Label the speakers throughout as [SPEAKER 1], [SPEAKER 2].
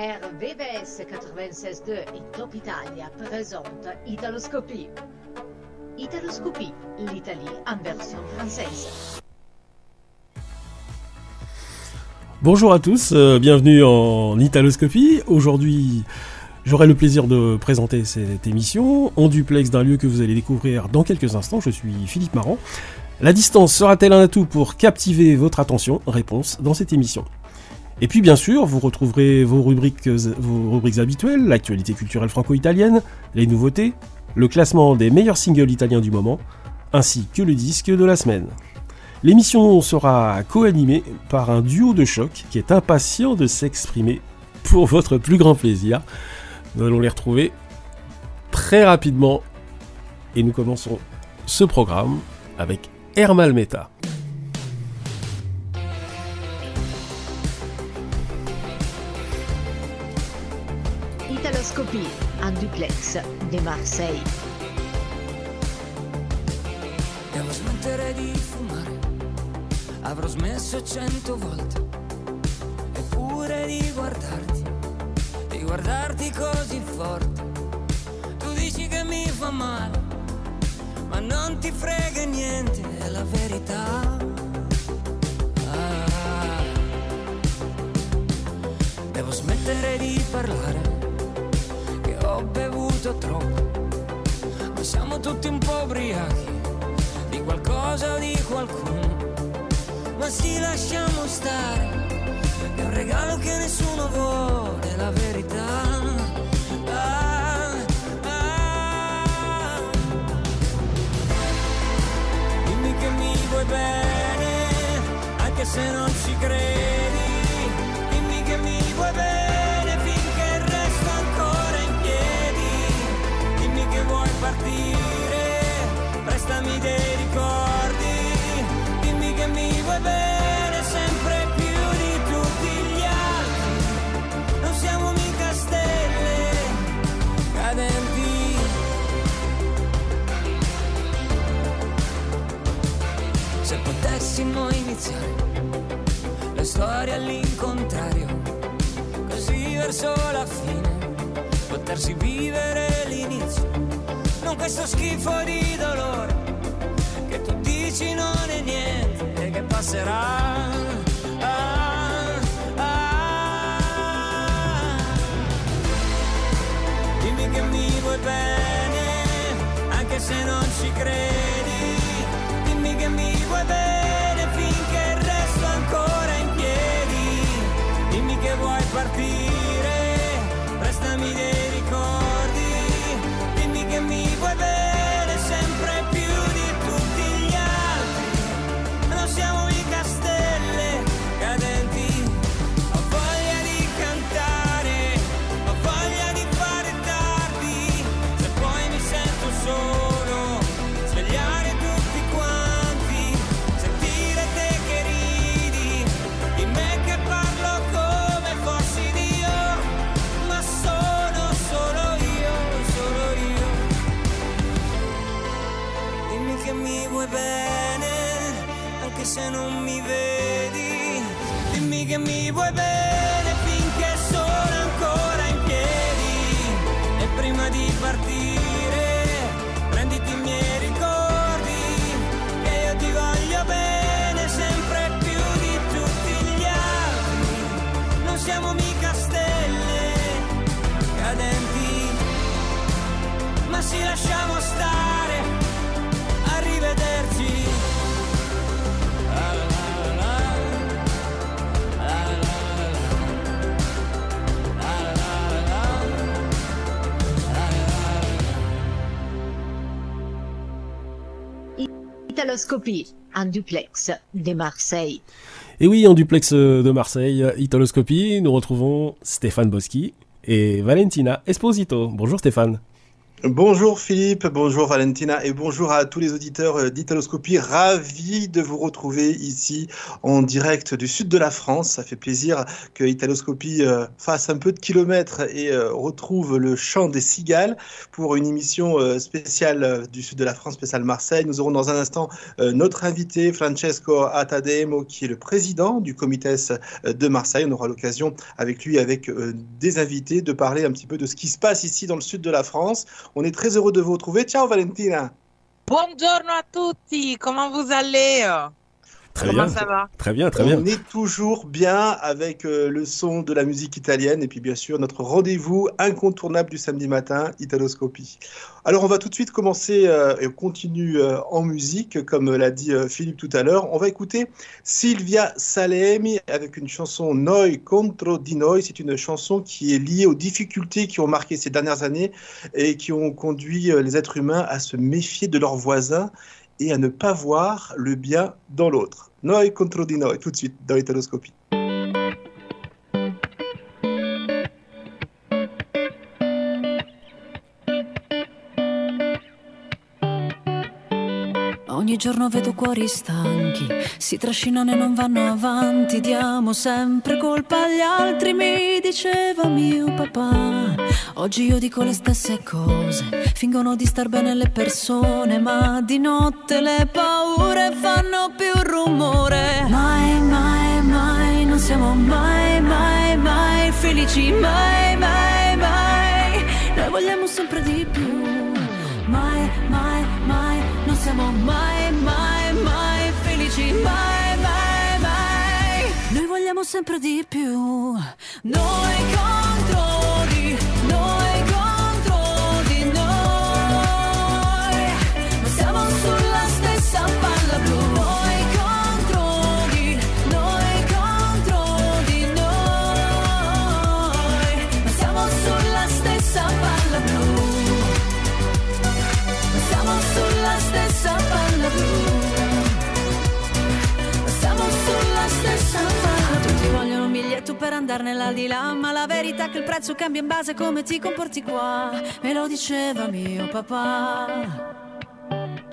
[SPEAKER 1] RVVS 96.2 et Top Italia présente Italoscopie. Italoscopie, l'Italie en version française.
[SPEAKER 2] Bonjour à tous, euh, bienvenue en Italoscopie. Aujourd'hui, j'aurai le plaisir de présenter cette émission en duplex d'un lieu que vous allez découvrir dans quelques instants. Je suis Philippe Marant. La distance sera-t-elle un atout pour captiver votre attention? Réponse dans cette émission. Et puis bien sûr, vous retrouverez vos rubriques, vos rubriques habituelles, l'actualité culturelle franco-italienne, les nouveautés, le classement des meilleurs singles italiens du moment, ainsi que le disque de la semaine. L'émission sera co-animée par un duo de choc qui est impatient de s'exprimer pour votre plus grand plaisir. Nous allons les retrouver très rapidement et nous commençons ce programme avec Hermal Meta.
[SPEAKER 1] En duplex de Marseille.
[SPEAKER 3] Devo smettere di fumare, avrò smesso cento volte. Eppure di guardarti, di guardarti così forte. Tu dici che mi fa male, ma non ti frega niente, è la verità. Ah. Devo smettere di parlare, bevuto troppo, ma siamo tutti un po' ubriachi di qualcosa o di qualcuno. Ma sì, lasciamo stare, è un regalo che nessuno vuole, la verità. Ah, ah. Che mi vuoi bene, anche se non ci credi. Partire, prestami dei ricordi. Dimmi che mi vuoi bene sempre più di tutti gli altri. Non siamo mica stelle cadenti. Se potessimo iniziare la storia all'incontrario, così verso la fine, potersi vivere l'inizio, non questo schifo di dolore, che tu dici non è niente e che passerà. Ah, ah. Dimmi che mi vuoi bene, anche se non ci credi. Dimmi che mi vuoi bene finché resto ancora in piedi. Dimmi che vuoi partire, prestami dei
[SPEAKER 1] Italoscopie duplex de Marseille.
[SPEAKER 2] Et oui, en duplex euh, de Marseille, Italoscopie, nous retrouvons Stéphane Boschi et Valentina Esposito. Bonjour Stéphane.
[SPEAKER 4] Bonjour Philippe, bonjour Valentina et bonjour à tous les auditeurs euh, d'Italoscopie. Ravi de vous retrouver ici en direct du sud de la France. Ça fait plaisir que Italoscopie euh, fasse un peu de kilomètres et euh, retrouve le chant des cigales pour une émission spéciale du sud de la France, spéciale Marseille. Nous aurons dans un instant notre invité Francesco Atademo qui est le président du comité de Marseille. On aura l'occasion avec lui, avec des invités, de parler un petit peu de ce qui se passe ici dans le sud de la France. On est très heureux de vous retrouver. Ciao Valentina.
[SPEAKER 5] Buongiorno a tutti, comment vous allez?
[SPEAKER 2] Très
[SPEAKER 5] Comment
[SPEAKER 2] bien.
[SPEAKER 5] ça va?
[SPEAKER 2] Très bien, très bien.
[SPEAKER 4] On est toujours bien avec euh, le son de la musique italienne et puis bien sûr notre rendez-vous incontournable du samedi matin, Italoscopie. Alors on va tout de suite commencer euh, et on continue euh, en musique comme l'a dit euh, Philippe tout à l'heure. On va écouter Silvia Salemi avec une chanson Noi contro di noi. C'est une chanson qui est liée aux difficultés qui ont marqué ces dernières années et qui ont conduit euh, les êtres humains à se méfier de leurs voisins et à ne pas voir le bien dans l'autre. Noi contro di noi, tout de suite dans Italoscopie.
[SPEAKER 6] Ogni giorno vedo cuori stanchi, si trascinano e non vanno avanti, diamo sempre colpa agli altri, mi diceva mio papà. Oggi io dico le stesse cose, fingono di star bene le persone, ma di notte le paure fanno più rumore. Mai, mai, mai, non siamo mai, mai, mai felici, mai, mai, mai. Noi vogliamo sempre di più. Mai, mai, mai, non siamo mai, mai, mai, mai. Noi vogliamo sempre di più. Noi contro di noi, andare nell'aldilà, ma la verità è che il prezzo cambia in base a come ti comporti qua. Me lo diceva mio papà.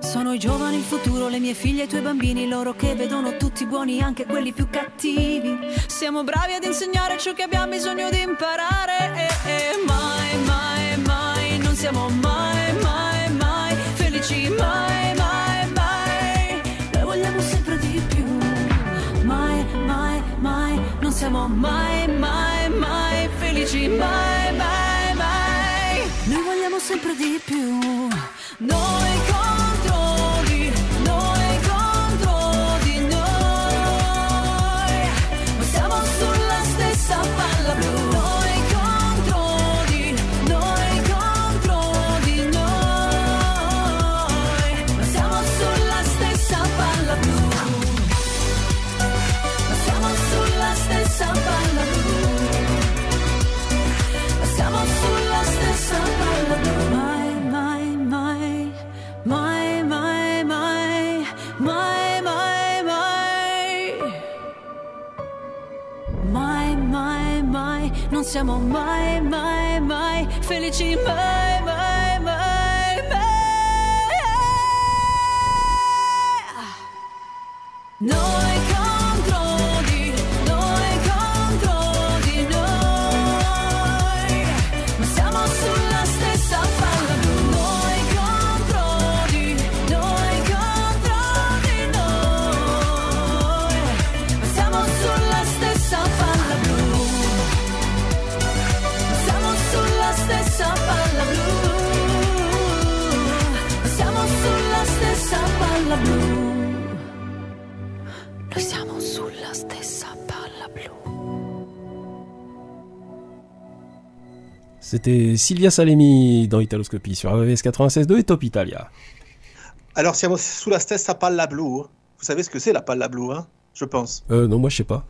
[SPEAKER 6] Sono i giovani il futuro, le mie figlie e i tuoi bambini, loro che vedono tutti buoni, anche quelli più cattivi. Siamo bravi ad insegnare ciò che abbiamo bisogno di imparare. E, e mai, mai, mai, non siamo mai, mai, mai felici, mai, mai, mai. Noi vogliamo sempre di più. Mai, mai, mai, non siamo mai, mai, mai, mai. Noi vogliamo sempre di più. Noi contro
[SPEAKER 2] C'était Silvia Salemi dans Italoscopie sur AVS 96.2 et Top Italia.
[SPEAKER 4] Alors siamo sulla stessa palla blu. Vous savez ce que c'est la palla blu, hein Je pense?
[SPEAKER 2] Euh, non, moi je sais pas.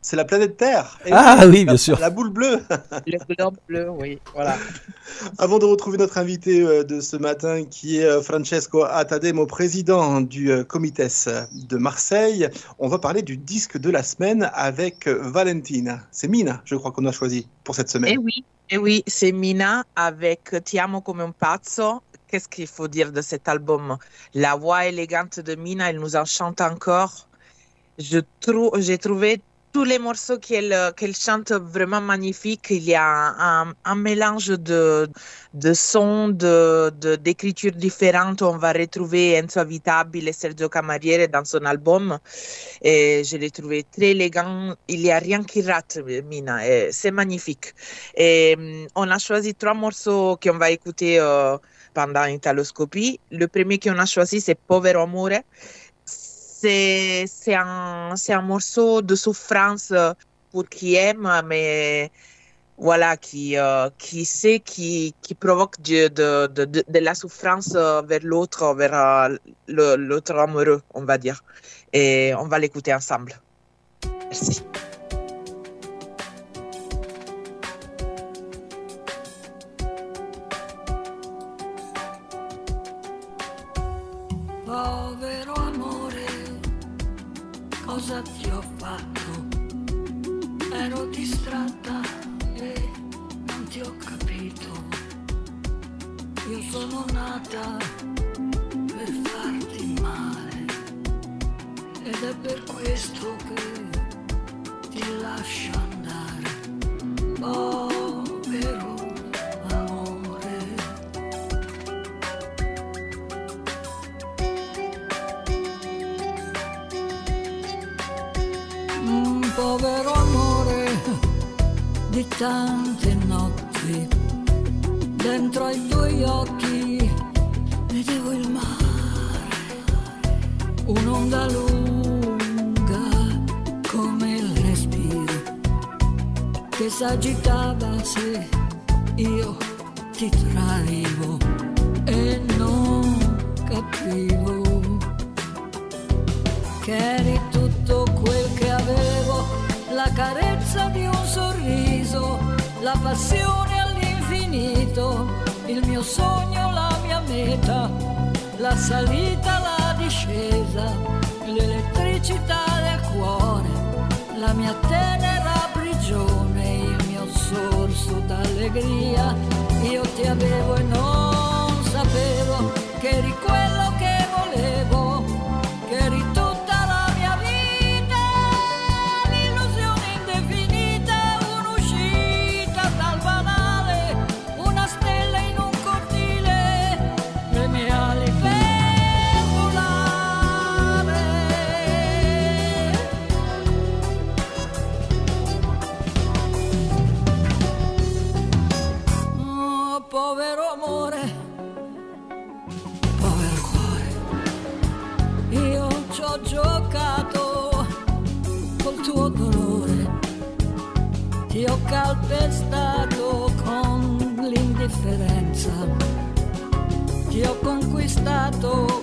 [SPEAKER 4] C'est la planète Terre. Eh
[SPEAKER 2] Ah oui,
[SPEAKER 4] la-
[SPEAKER 2] bien sûr.
[SPEAKER 4] La boule bleue.
[SPEAKER 5] Le globe bleu, oui, voilà.
[SPEAKER 4] Avant de retrouver notre invité euh, de ce matin, qui est euh, Francesco Atademo, président du euh, Comites de Marseille, on va parler du disque de la semaine avec Valentina. C'est Mina, je crois qu'on a choisi pour cette
[SPEAKER 5] Eh
[SPEAKER 4] semaine.
[SPEAKER 5] oui, Et oui, c'est Mina avec Ti amo come un pazzo. Qu'est-ce qu'il faut dire de cet album? La voix élégante de Mina, elle nous enchante encore. J'ai trouvé tous les morceaux qu'elle euh, qu'elle chante vraiment magnifiques. Il y a un, mélange de, de sons, de, de- d'écritures différentes. On va retrouver Enzo Avitabile et Sergio Camariere dans son album. Et je l'ai trouvé très élégant. Il n'y a rien qui rate, Mina. C'est magnifique. Hum, on a choisi trois morceaux qu'on va écouter euh, pendant Italoscopie. Le premier qu'on a choisi, c'est Povero Amore. C'est c'est un, c'est un morceau de souffrance euh, pour qui aime, mais voilà, qui, euh, qui sait, qui, qui provoque de, de, de, de- la souffrance euh, vers l'autre, vers l'autre amoureux, on va dire. Et on va l'écouter ensemble. Merci.
[SPEAKER 7] Amore, cosa ti ho fatto? Ero distratta e non ti ho capito. Io sono nata per farti male ed è per questo che ti lascio andare. Povero di tante notti, dentro ai tuoi occhi. Vedevo il mare, un'onda lunga come il respiro che s'agitava se io ti traivo e non capivo che eri tutto quel passione all'infinito, il mio sogno, la mia meta, la salita, la discesa, l'elettricità del cuore, la mia tenera prigione, il mio sorso d'allegria, io ti avevo e στάτο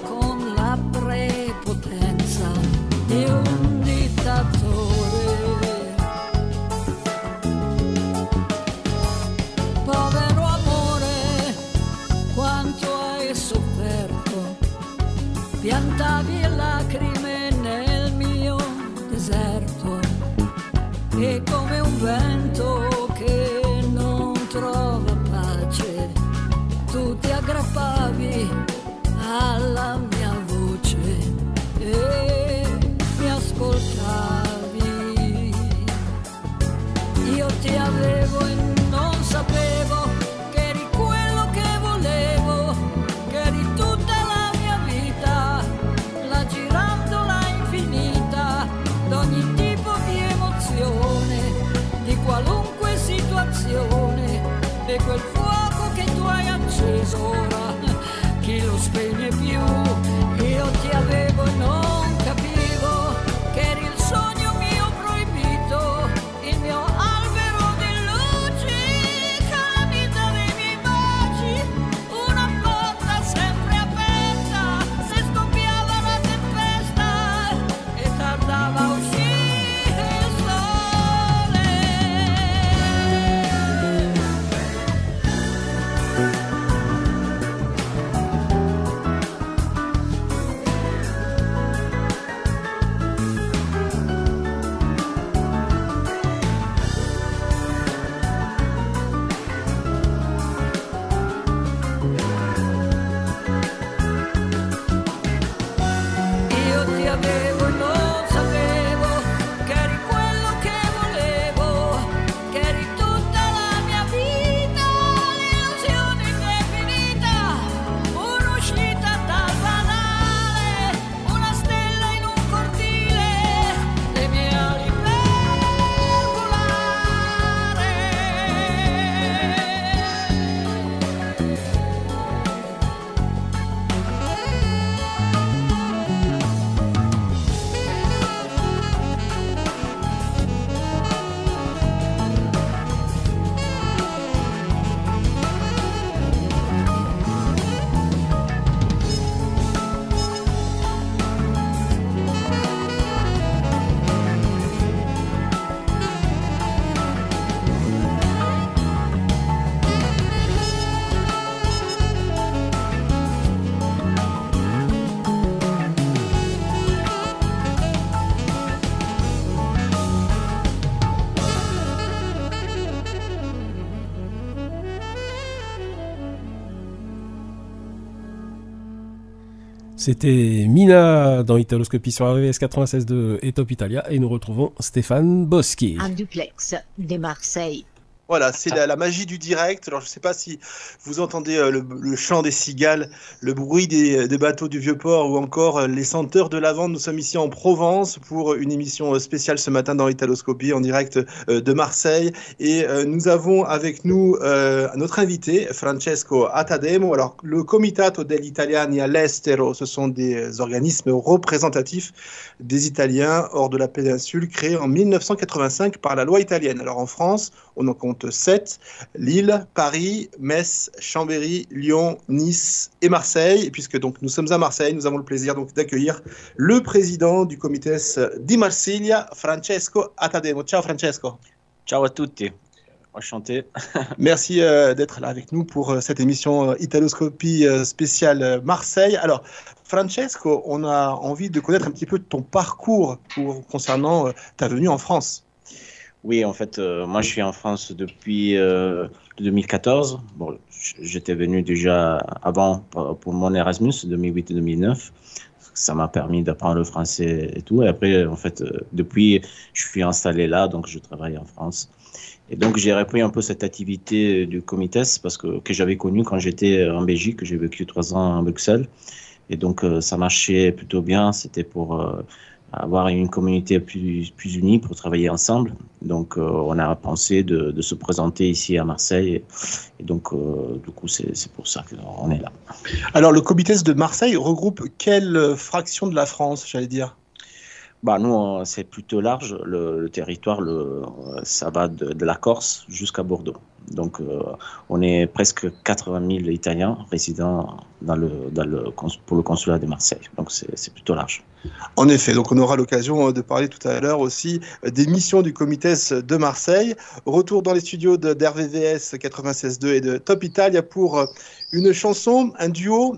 [SPEAKER 2] C'était Mina dans Italoscopie sur RVS 96.2 et Top Italia et nous retrouvons Stéphane Boschi.
[SPEAKER 1] En duplex de Marseille.
[SPEAKER 4] Voilà, c'est la, la magie du direct. Alors, je ne sais pas si vous entendez euh, le, le chant des cigales, le bruit des, des bateaux du Vieux-Port ou encore euh, les senteurs de lavande. Nous sommes ici en Provence pour une émission euh, spéciale ce matin dans Italoscopie en direct euh, de Marseille. Et nous avons avec nous notre invité, Francesco Attademo. Alors, le Comitato degli Italiani all'estero, ce sont des organismes représentatifs des Italiens hors de la péninsule créés en 1985 par la loi italienne. Alors, en France, on en compte sept Lille, Paris, Metz, Chambéry, Lyon, Nice et Marseille. Et puisque donc nous sommes à Marseille, nous avons le plaisir donc d'accueillir le président du comité di Marsiglia, Francesco Attademo. Ciao Francesco.
[SPEAKER 8] Ciao à tutti, enchanté.
[SPEAKER 4] Merci euh, d'être là avec nous pour euh, cette émission euh, Italoscopie spéciale Marseille. Alors, Francesco, on a envie de connaître un petit peu ton parcours pour, concernant ta venue en France.
[SPEAKER 8] Oui, en fait, euh, moi je suis en France depuis euh, 2014. Bon, j'étais venu déjà avant pour pour mon Erasmus 2008 et 2009. Ça m'a permis d'apprendre le français et tout. Et après, en fait, euh, depuis, je suis installé là, donc je travaille en France. Et donc j'ai repris un peu cette activité du Comites parce que, que j'avais connu quand j'étais en Belgique. J'ai vécu trois ans à Bruxelles. Et donc euh, ça marchait plutôt bien. C'était pour euh, avoir une communauté plus, plus unie pour travailler ensemble. Donc, euh, on a pensé de, de se présenter ici à Marseille. Et donc, euh, du coup, c'est pour ça qu'on est là.
[SPEAKER 4] Alors, le comité de Marseille regroupe quelle fraction de la France, j'allais dire?
[SPEAKER 8] Bah, nous, euh, c'est plutôt large. Le, le territoire, le, ça va de, de la Corse jusqu'à Bordeaux. Donc, euh, on est presque 80 000 Italiens résidant dans pour le consulat de Marseille. Donc, c'est plutôt large.
[SPEAKER 4] En effet, donc on aura l'occasion euh, de parler tout à l'heure aussi euh, des missions du comité de Marseille. Retour dans les studios d'RVVS 96.2 et de Top Italia pour une chanson, un duo,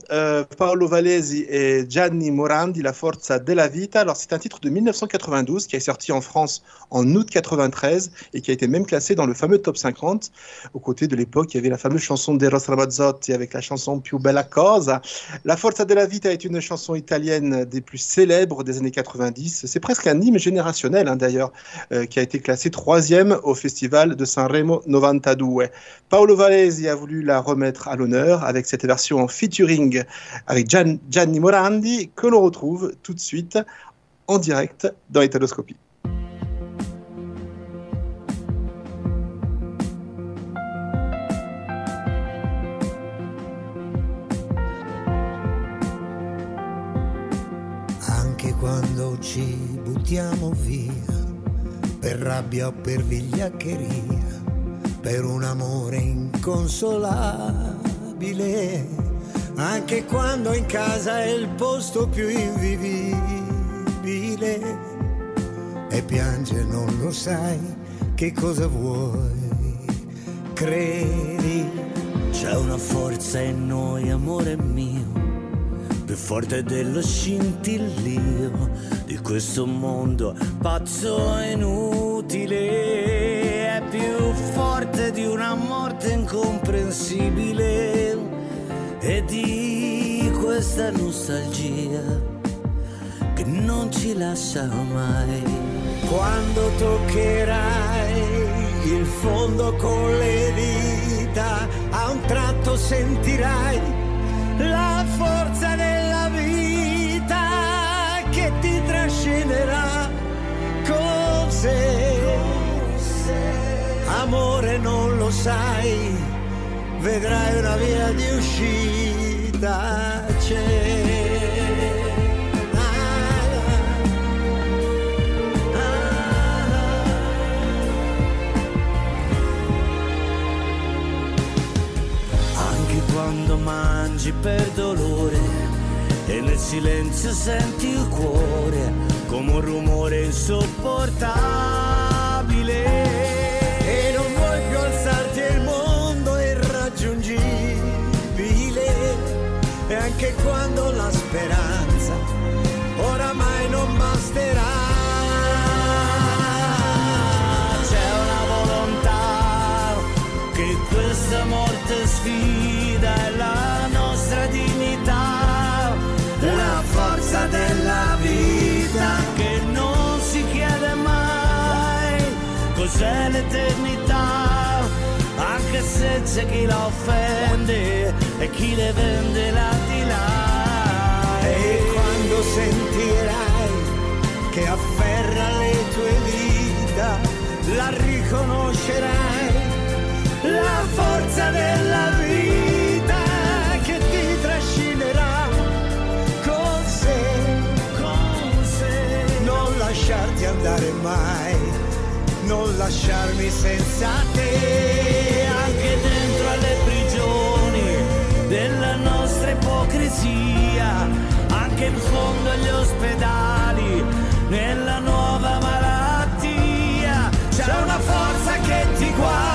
[SPEAKER 4] Paolo Valesi et Gianni Morandi, La Forza della Vita. Alors c'est un titre de 1992 qui est sorti en France en août 93 et qui a été même classé dans le fameux top 50. Aux côtés de l'époque, il y avait la fameuse chanson d'Eros Ramazzotti avec la chanson Più bella cosa. La Forza della Vita est une chanson italienne des plus célèbres des années 90. C'est presque un hymne générationnel, hein, d'ailleurs, euh, qui a été classé troisième au festival de Sanremo 92. Paolo Valesi a voulu la remettre à l'honneur avec cette version en featuring avec Gian- Gianni Morandi que l'on retrouve tout de suite en direct dans Italoscopie.
[SPEAKER 9] Quando ci buttiamo via, per rabbia o per vigliaccheria, per un amore inconsolabile, anche quando in casa è il posto più invivibile. E piange non lo sai che cosa vuoi, credi,
[SPEAKER 10] C'è una forza in noi, amore mio, più forte dello scintillio di questo mondo pazzo e inutile. È più forte di una morte incomprensibile e di questa nostalgia che non ci lascia mai.
[SPEAKER 9] quando toccherai il fondo con le dita, a un tratto sentirai la forza trascinerà con sé. Amore non lo sai, vedrai una via di uscita c'è.
[SPEAKER 10] Quando mangi per dolore e nel silenzio senti il cuore come un rumore insopportabile.
[SPEAKER 9] e non vuoi più alzarti il mondo irraggiungibile e anche quando la speranza oramai non basterà
[SPEAKER 10] C'è una volontà che questa morte sfida è la nostra dignità. La cos'è l'eternità, anche se c'è chi la offende e chi le vende là di là.
[SPEAKER 11] E quando sentirai che afferra le tue dita, la riconoscerai, la forza della vita che ti trascinerà. Con sé,
[SPEAKER 10] Con sé,
[SPEAKER 11] non lasciarti andare mai, non lasciarmi senza te.
[SPEAKER 10] anche dentro alle prigioni della nostra ipocrisia, anche in fondo agli ospedali, nella nuova malattia, c'è una forza che ti guarda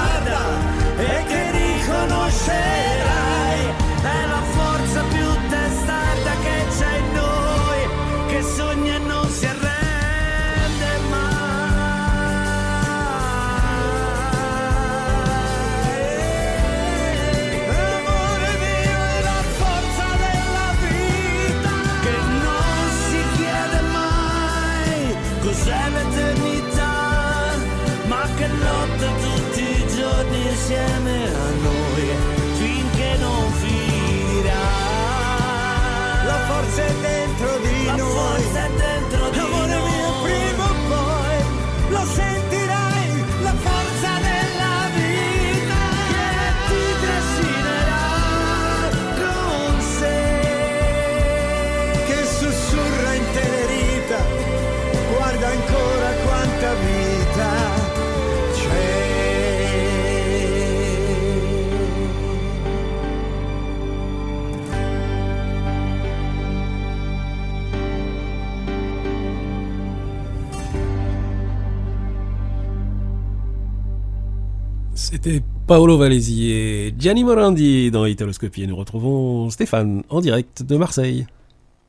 [SPEAKER 2] C'était Paolo Valesi et Gianni Morandi dans Italoscopie et nous retrouvons Stéphane en direct de Marseille.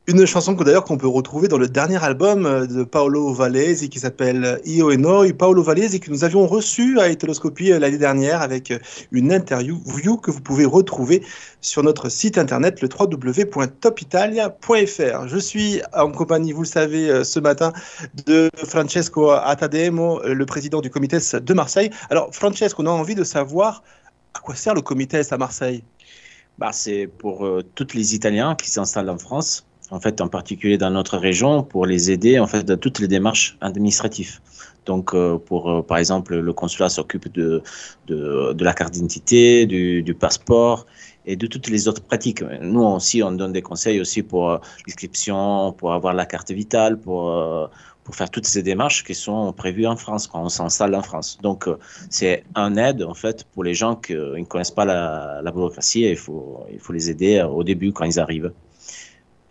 [SPEAKER 4] Une chanson que d'ailleurs qu'on peut retrouver dans le dernier album euh, de Paolo Vallesi qui s'appelle Io e Noi. Paolo Vallesi que nous avions reçu à Italoscopie euh, l'année dernière avec euh, une interview view que vous pouvez retrouver sur notre site internet le www.topitalia.fr. Je suis en compagnie, vous le savez, ce matin de Francesco Attademo, euh, le président du comité de Marseille. Alors Francesco, on a envie de savoir à quoi sert le comité à Marseille?
[SPEAKER 8] Bah, c'est pour tous les Italiens qui s'installent en France, en fait, en particulier dans notre région, pour les aider en fait dans toutes les démarches administratives. Donc, euh, pour euh, par exemple, le consulat s'occupe de, de, la carte d'identité, du, passeport et de toutes les autres pratiques. Nous aussi, on donne des conseils aussi pour euh, l'inscription, pour avoir la carte vitale, pour pour faire toutes ces démarches qui sont prévues en France quand on s'installe en France. Donc, c'est un aide en fait pour les gens qui ne connaissent pas la, la bureaucratie et il faut, il faut les aider au début quand ils arrivent.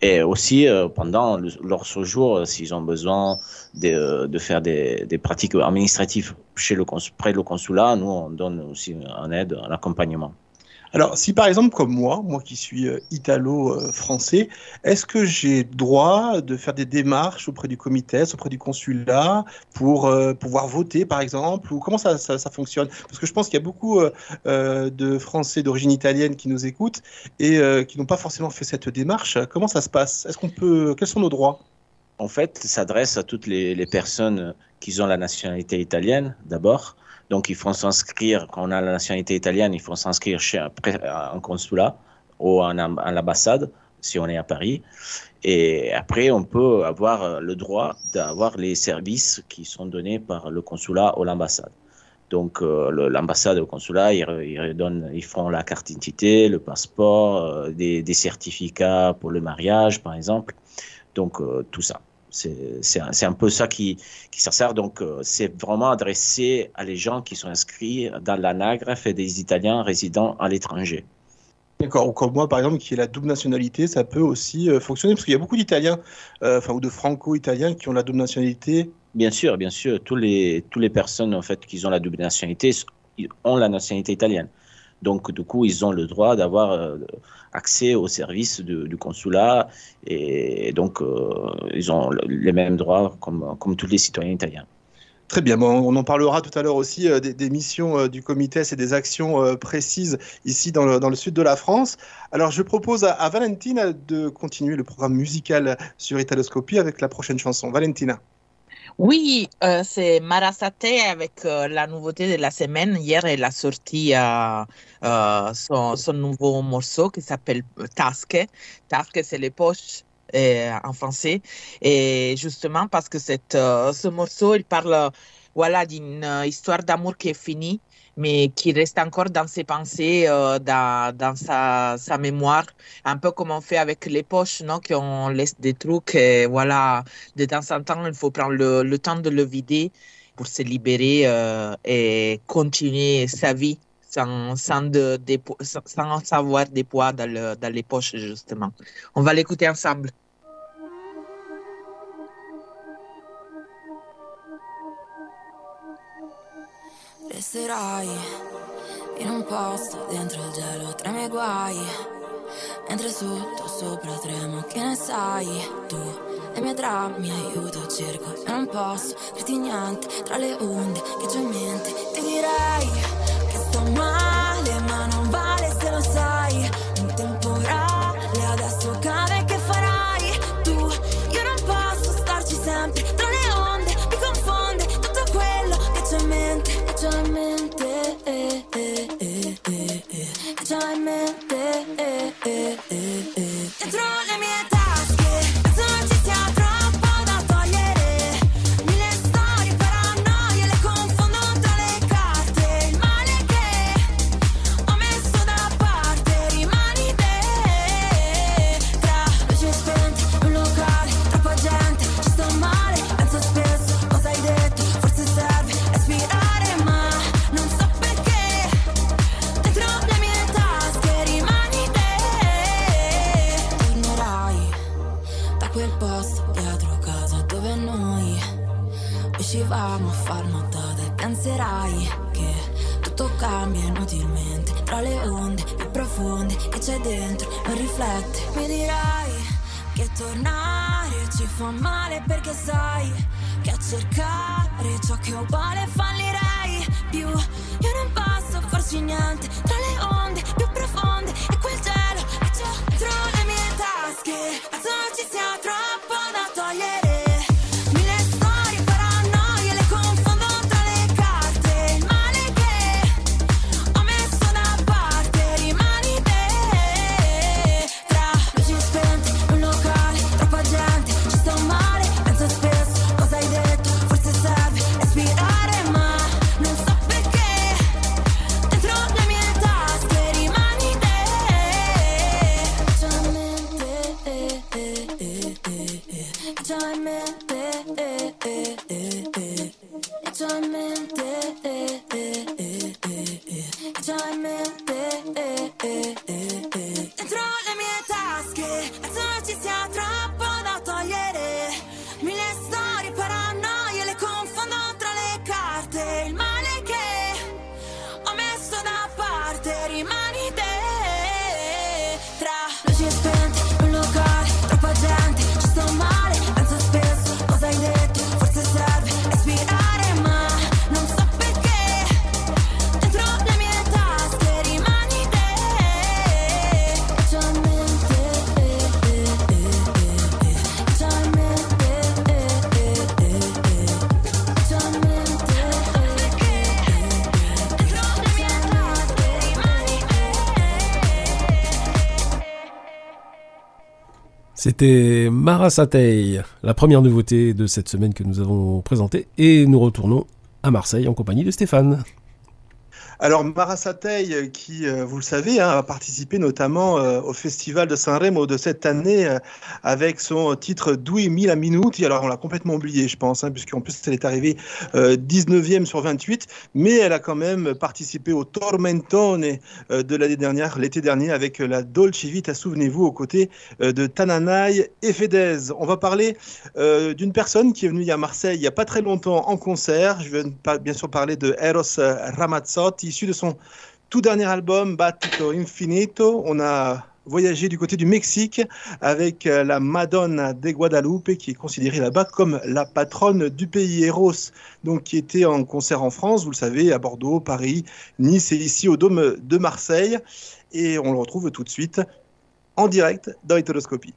[SPEAKER 8] Et aussi euh, pendant le- leur séjour, euh, s'ils ont besoin de, euh, de faire des, pratiques administratives chez le près du consulat, nous on donne aussi un aide, un accompagnement.
[SPEAKER 4] Alors, si par exemple, comme moi, moi qui suis euh, italo-français, est-ce que j'ai droit de faire des démarches auprès du comité, auprès du consulat, pour euh, pouvoir voter, par exemple Ou comment ça, ça, fonctionne? Parce que je pense qu'il y a beaucoup euh, euh, de Français d'origine italienne qui nous écoutent et euh, qui n'ont pas forcément fait cette démarche. Comment ça se passe? Est-ce qu'on peut Quels sont nos droits?
[SPEAKER 8] En fait, s'adresse à toutes les personnes qui ont la nationalité italienne d'abord. Donc, il faut s'inscrire, quand on a la nationalité italienne, il faut s'inscrire chez un, un consulat ou en am- à l'ambassade, si on est à Paris. Et après, on peut avoir euh, le droit d'avoir les services qui sont donnés par le consulat ou l'ambassade. Donc, euh, l'ambassade le consulat, ils, ils, ils font la carte d'identité, le passeport, euh, des, certificats pour le mariage, par exemple. Donc, euh, tout ça. C'est un, peu ça qui, qui s'en sert. Donc, euh, c'est vraiment adressé à les gens qui sont inscrits dans l'anagraphe et des Italiens résidant à l'étranger.
[SPEAKER 4] D'accord, ou comme moi par exemple, qui est la double nationalité, ça peut aussi euh, fonctionner, parce qu'il y a beaucoup d'Italiens, euh, enfin, ou de franco-italiens qui ont la double nationalité.
[SPEAKER 8] Bien sûr, bien sûr, tous les, tous les personnes en fait qui ont la double nationalité ont la nationalité italienne. Donc, du coup, ils ont le droit d'avoir euh, accès aux services du consulat et donc euh, ils ont le- les mêmes droits comme, comme tous les citoyens italiens.
[SPEAKER 4] Très bien, bon, on en parlera tout à l'heure aussi euh, des, missions du comité et des actions précises ici dans le, dans le sud de la France. Alors je propose à, à Valentina de continuer le programme musical sur Italoscopie avec la prochaine chanson. Valentina.
[SPEAKER 5] Oui, euh, c'est Marasate avec euh, la nouveauté de la semaine. Hier, elle a sorti euh, euh, son, son nouveau morceau qui s'appelle Tasque. Tasque, c'est les poches euh, en français. Et justement, parce que cette, euh, ce morceau, il parle euh, voilà, d'une euh, histoire d'amour qui est finie, mais qui reste encore dans ses pensées, euh, dans, sa, mémoire. Un peu comme on fait avec les poches, non? Qu'on laisse des trucs. Et voilà, de temps en temps, il faut prendre le, temps de le vider pour se libérer euh, et continuer sa vie sans, sans, avoir des poids dans les poches, justement. On va l'écouter ensemble.
[SPEAKER 12] Resterai in un posto dentro il gelo tra i miei guai. Mentre sotto sopra tremo che ne sai? Tu Le mie drammi aiuto cerco e non posso dirti niente. Tra le onde che c'ho in mente Ti direi che sto male ma non vale se lo sai
[SPEAKER 2] C'était Marasatei, la première nouveauté de cette semaine que nous avons présentée. Et nous retournons à Marseille en compagnie de Stéphane.
[SPEAKER 4] Alors Marasatei, euh, qui, euh, vous le savez, hein, a participé notamment euh, au festival de Sanremo de cette année avec son titre Due Mila Minuti. Alors on l'a complètement oublié, je pense, hein, puisqu'en plus elle est arrivée euh, 19e sur 28, mais elle a quand même participé au Tormentone de l'année dernière, l'été dernier, avec la Dolce Vita, souvenez-vous, aux côtés de Tananai et Fedez. On va parler d'une personne qui est venue à Marseille il n'y a pas très longtemps en concert. Je vais bien sûr parler de Eros Ramazzotti, issu de son tout dernier album Battito Infinito. On a voyagé du côté du Mexique avec euh, la Madonna de Guadalupe qui est considérée là-bas comme la patronne du pays Eros, donc qui était en concert en France, vous le savez, à Bordeaux, Paris, Nice et ici au Dôme de Marseille. Et on le retrouve tout de suite en direct dans Hétéroscopie.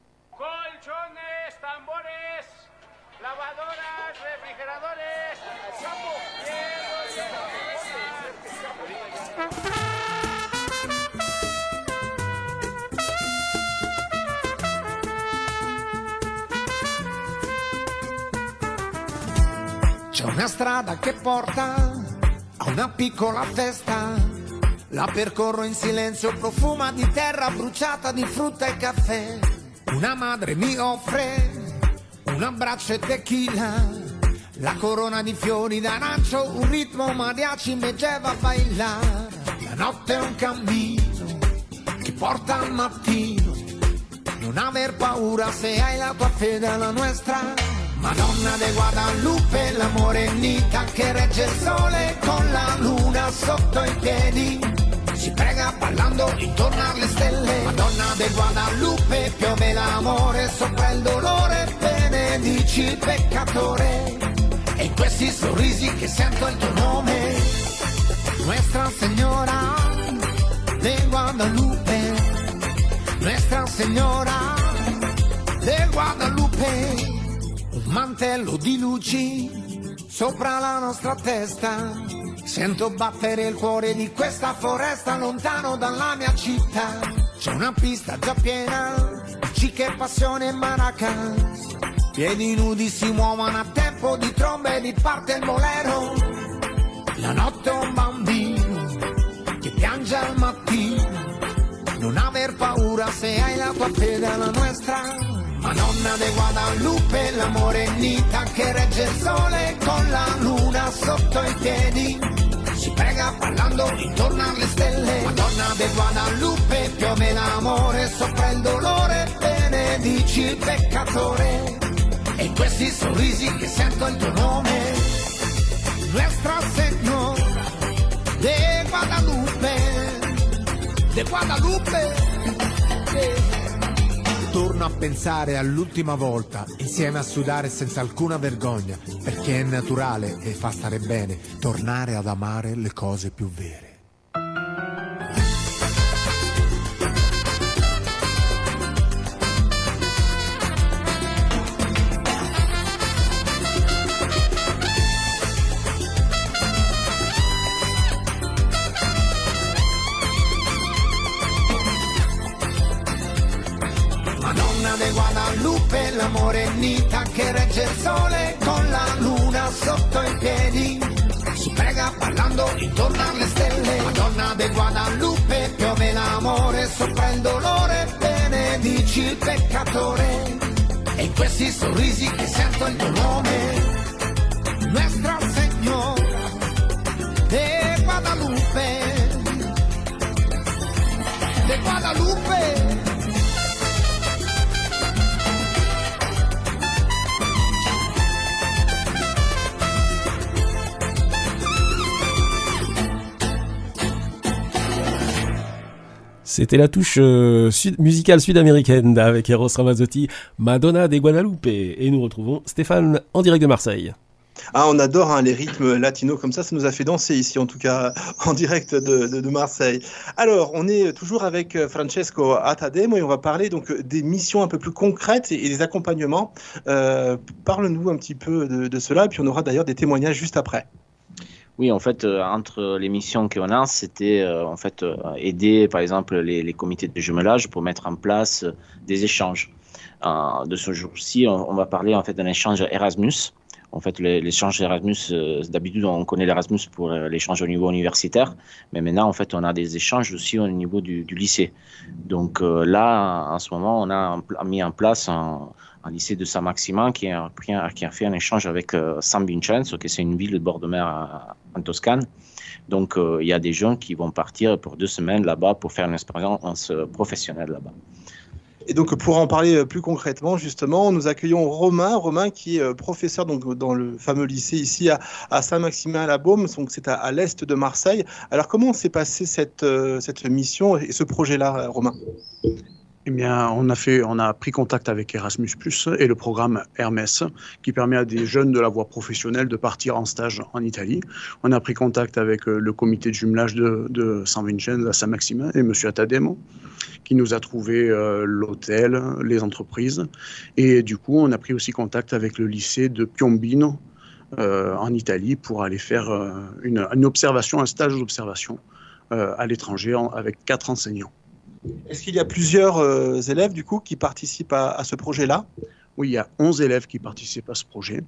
[SPEAKER 11] Che porta a una piccola festa. La percorro in silenzio, profuma di terra bruciata di frutta e caffè. Una madre mi offre un abbraccio e tequila. La corona di fiori d'arancio, un ritmo mariachi mi lleva a bailare. La notte è un cammino che porta al mattino. Non aver paura se hai la tua fede alla nostra. Madonna de Guadalupe, la morenita che regge il sole con la luna sotto i piedi. Si prega ballando intorno alle stelle. Madonna de Guadalupe, piove l'amore sopra il dolore, benedici il peccatore. E questi sorrisi che sento il tuo nome, Nuestra Signora de Guadalupe, Nuestra Signora de Guadalupe, mantello di luci sopra la nostra testa. Sento battere il cuore di questa foresta lontano dalla mia città. C'è una pista già piena, chic passione e maracas. Piedi nudi si muovono a tempo di trombe e di parte il bolero. La notte è un bambino che piange al mattino. Non aver paura se hai la tua fede alla nostra. Madonna de Guadalupe, la morenita che regge il sole con la luna sotto i piedi. Si prega ballando intorno alle stelle. Madonna de Guadalupe, piove l'amore sopra il dolore, benedici il peccatore. E questi sorrisi che sento il tuo nome, Nuestra Signora de Guadalupe, de Guadalupe. Torno a pensare all'ultima volta, insieme a sudare senza alcuna vergogna, perché è naturale e fa stare bene tornare ad amare le cose più vere. La morenita che regge il sole con la luna sotto i piedi. Si prega ballando intorno alle stelle. Madonna de Guadalupe, piove l'amore sopra il dolore, benedici il peccatore. E questi sorrisi che sento il tuo nome, Nuestra Signora de Guadalupe, de Guadalupe.
[SPEAKER 2] C'était la touche euh, musicale sud-américaine avec Eros Ramazzotti, Madonna des Guadalupe. Et nous retrouvons Stéphane en direct de Marseille.
[SPEAKER 4] Ah, on adore hein, les rythmes latinos comme ça, ça nous a fait danser ici, en tout cas en direct de, Marseille. Alors, on est toujours avec euh, Francesco Atademo et on va parler donc des missions un peu plus concrètes et, et des accompagnements. Euh, Parle-nous un petit peu de, de cela, et puis on aura d'ailleurs des témoignages juste après.
[SPEAKER 8] Oui, en fait, euh, entre les missions qu'on a, c'était euh, en fait euh, aider, par exemple, les, comités de jumelage pour mettre en place des échanges. De ce jour-ci, on, va parler en fait d'un échange Erasmus. En fait, l'échange Erasmus, d'habitude, on connaît l'Erasmus pour l'échange au niveau universitaire, mais maintenant, en fait, on a des échanges aussi au niveau du, lycée. Donc là, en ce moment, on a mis en place un, un lycée de Saint-Maximin qui a, fait un échange avec euh, San Vincenzo, qui c'est une ville de bord de mer à- en Toscane. Donc, euh, il y a des gens qui vont partir pour deux semaines là-bas pour faire une expérience euh, professionnelle là-bas.
[SPEAKER 4] Et donc, pour en parler euh, plus concrètement, justement, nous accueillons Romain, Romain qui est euh, professeur donc, dans le fameux lycée ici à, à Saint-Maximin-la-Baume, donc c'est à, l'est de Marseille. Alors, comment s'est passée cette, euh, mission et ce projet-là, euh, Romain?
[SPEAKER 13] Eh bien, on a, fait, on a pris contact avec Erasmus et le programme Hermès, qui permet à des jeunes de la voie professionnelle de partir en stage en Italie. On a pris contact avec euh, le comité de jumelage de, de San Vincenzo à Saint-Maximin et M. Atademo, qui nous a trouvé euh, l'hôtel, les entreprises. Et du coup, on a pris aussi contact avec le lycée de Piombino euh, en Italie pour aller faire euh, une, une observation, un stage d'observation à l'étranger avec quatre enseignants.
[SPEAKER 4] Est-ce qu'il y a plusieurs euh, élèves, du coup, qui participent à, à ce projet-là?
[SPEAKER 13] Oui, il y a 11 élèves qui participent à ce projet.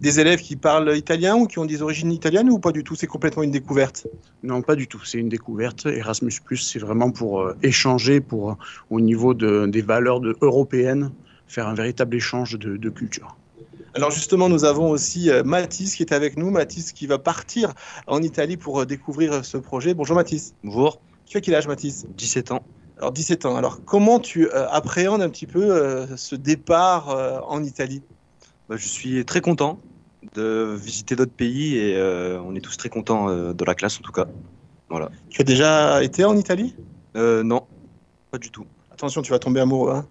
[SPEAKER 4] Des élèves qui parlent italien ou qui ont des origines italiennes ou pas du tout? C'est complètement une découverte?
[SPEAKER 13] Non, pas du tout. C'est une découverte. Erasmus, c'est vraiment pour euh, échanger pour, euh, au niveau de, des valeurs de, européennes, faire un véritable échange de, de culture.
[SPEAKER 4] Alors justement, nous avons aussi euh, Mathis qui est avec nous. Mathis qui va partir en Italie pour euh, découvrir ce projet. Bonjour Mathis.
[SPEAKER 14] Bonjour.
[SPEAKER 4] Tu as quel âge Mathis?
[SPEAKER 14] 17 ans.
[SPEAKER 4] Alors 17 ans. Alors comment tu euh, appréhendes un petit peu euh, ce départ euh, en Italie?
[SPEAKER 14] Bah, je suis très content de visiter d'autres pays et on est tous très contents de la classe en tout cas. Voilà.
[SPEAKER 4] Tu as déjà été en Italie?
[SPEAKER 14] Euh, non, pas du tout.
[SPEAKER 4] Attention, tu vas tomber amoureux. Hein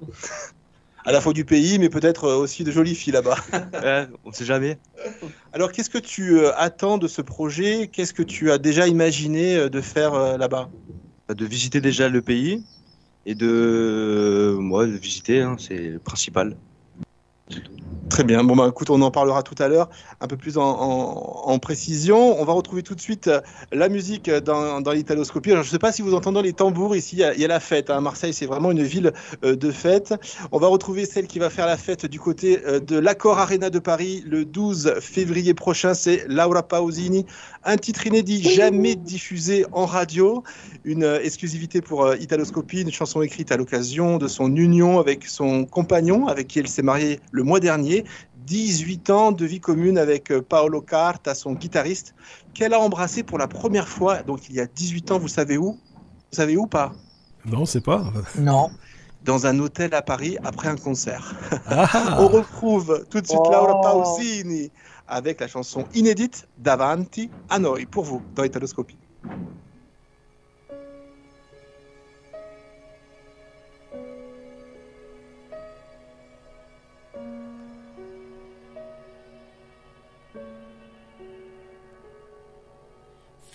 [SPEAKER 4] à la fois du pays, mais peut-être aussi de jolies filles là-bas.
[SPEAKER 14] Ouais, on sait jamais.
[SPEAKER 4] Alors qu'est-ce que tu attends de ce projet? Qu'est-ce que tu as déjà imaginé de faire là-bas?
[SPEAKER 14] De visiter déjà le pays et de, moi, de visiter, hein, c'est le principal.
[SPEAKER 4] Très bien. Bon, bah, écoute, on en parlera tout à l'heure, un peu plus en, précision. On va retrouver tout de suite euh, la musique dans, dans l'italoscopie. Je ne sais pas si vous entendez les tambours ici. Il y a, la fête. hein. Marseille, c'est vraiment une ville euh, de fête. On va retrouver celle qui va faire la fête du côté euh, de l'Accor Arena de Paris le 12 février prochain. C'est Laura Pausini. Un titre inédit, jamais diffusé en radio. Une exclusivité pour Italoscopie, une chanson écrite à l'occasion de son union avec son compagnon, avec qui elle s'est mariée le mois dernier. 18 ans de vie commune avec euh, Paolo Carta, son guitariste, qu'elle a embrassé pour la première fois, donc il y a 18 ans, vous savez où? Vous savez où pas?
[SPEAKER 2] Non, c'est pas.
[SPEAKER 5] Non.
[SPEAKER 4] Dans un hôtel à Paris après un concert.
[SPEAKER 2] Ah.
[SPEAKER 4] On retrouve tout de suite
[SPEAKER 5] Oh.
[SPEAKER 4] Laura Pausini avec la chanson inédite Davanti a noi pour vous dans Italoscopie.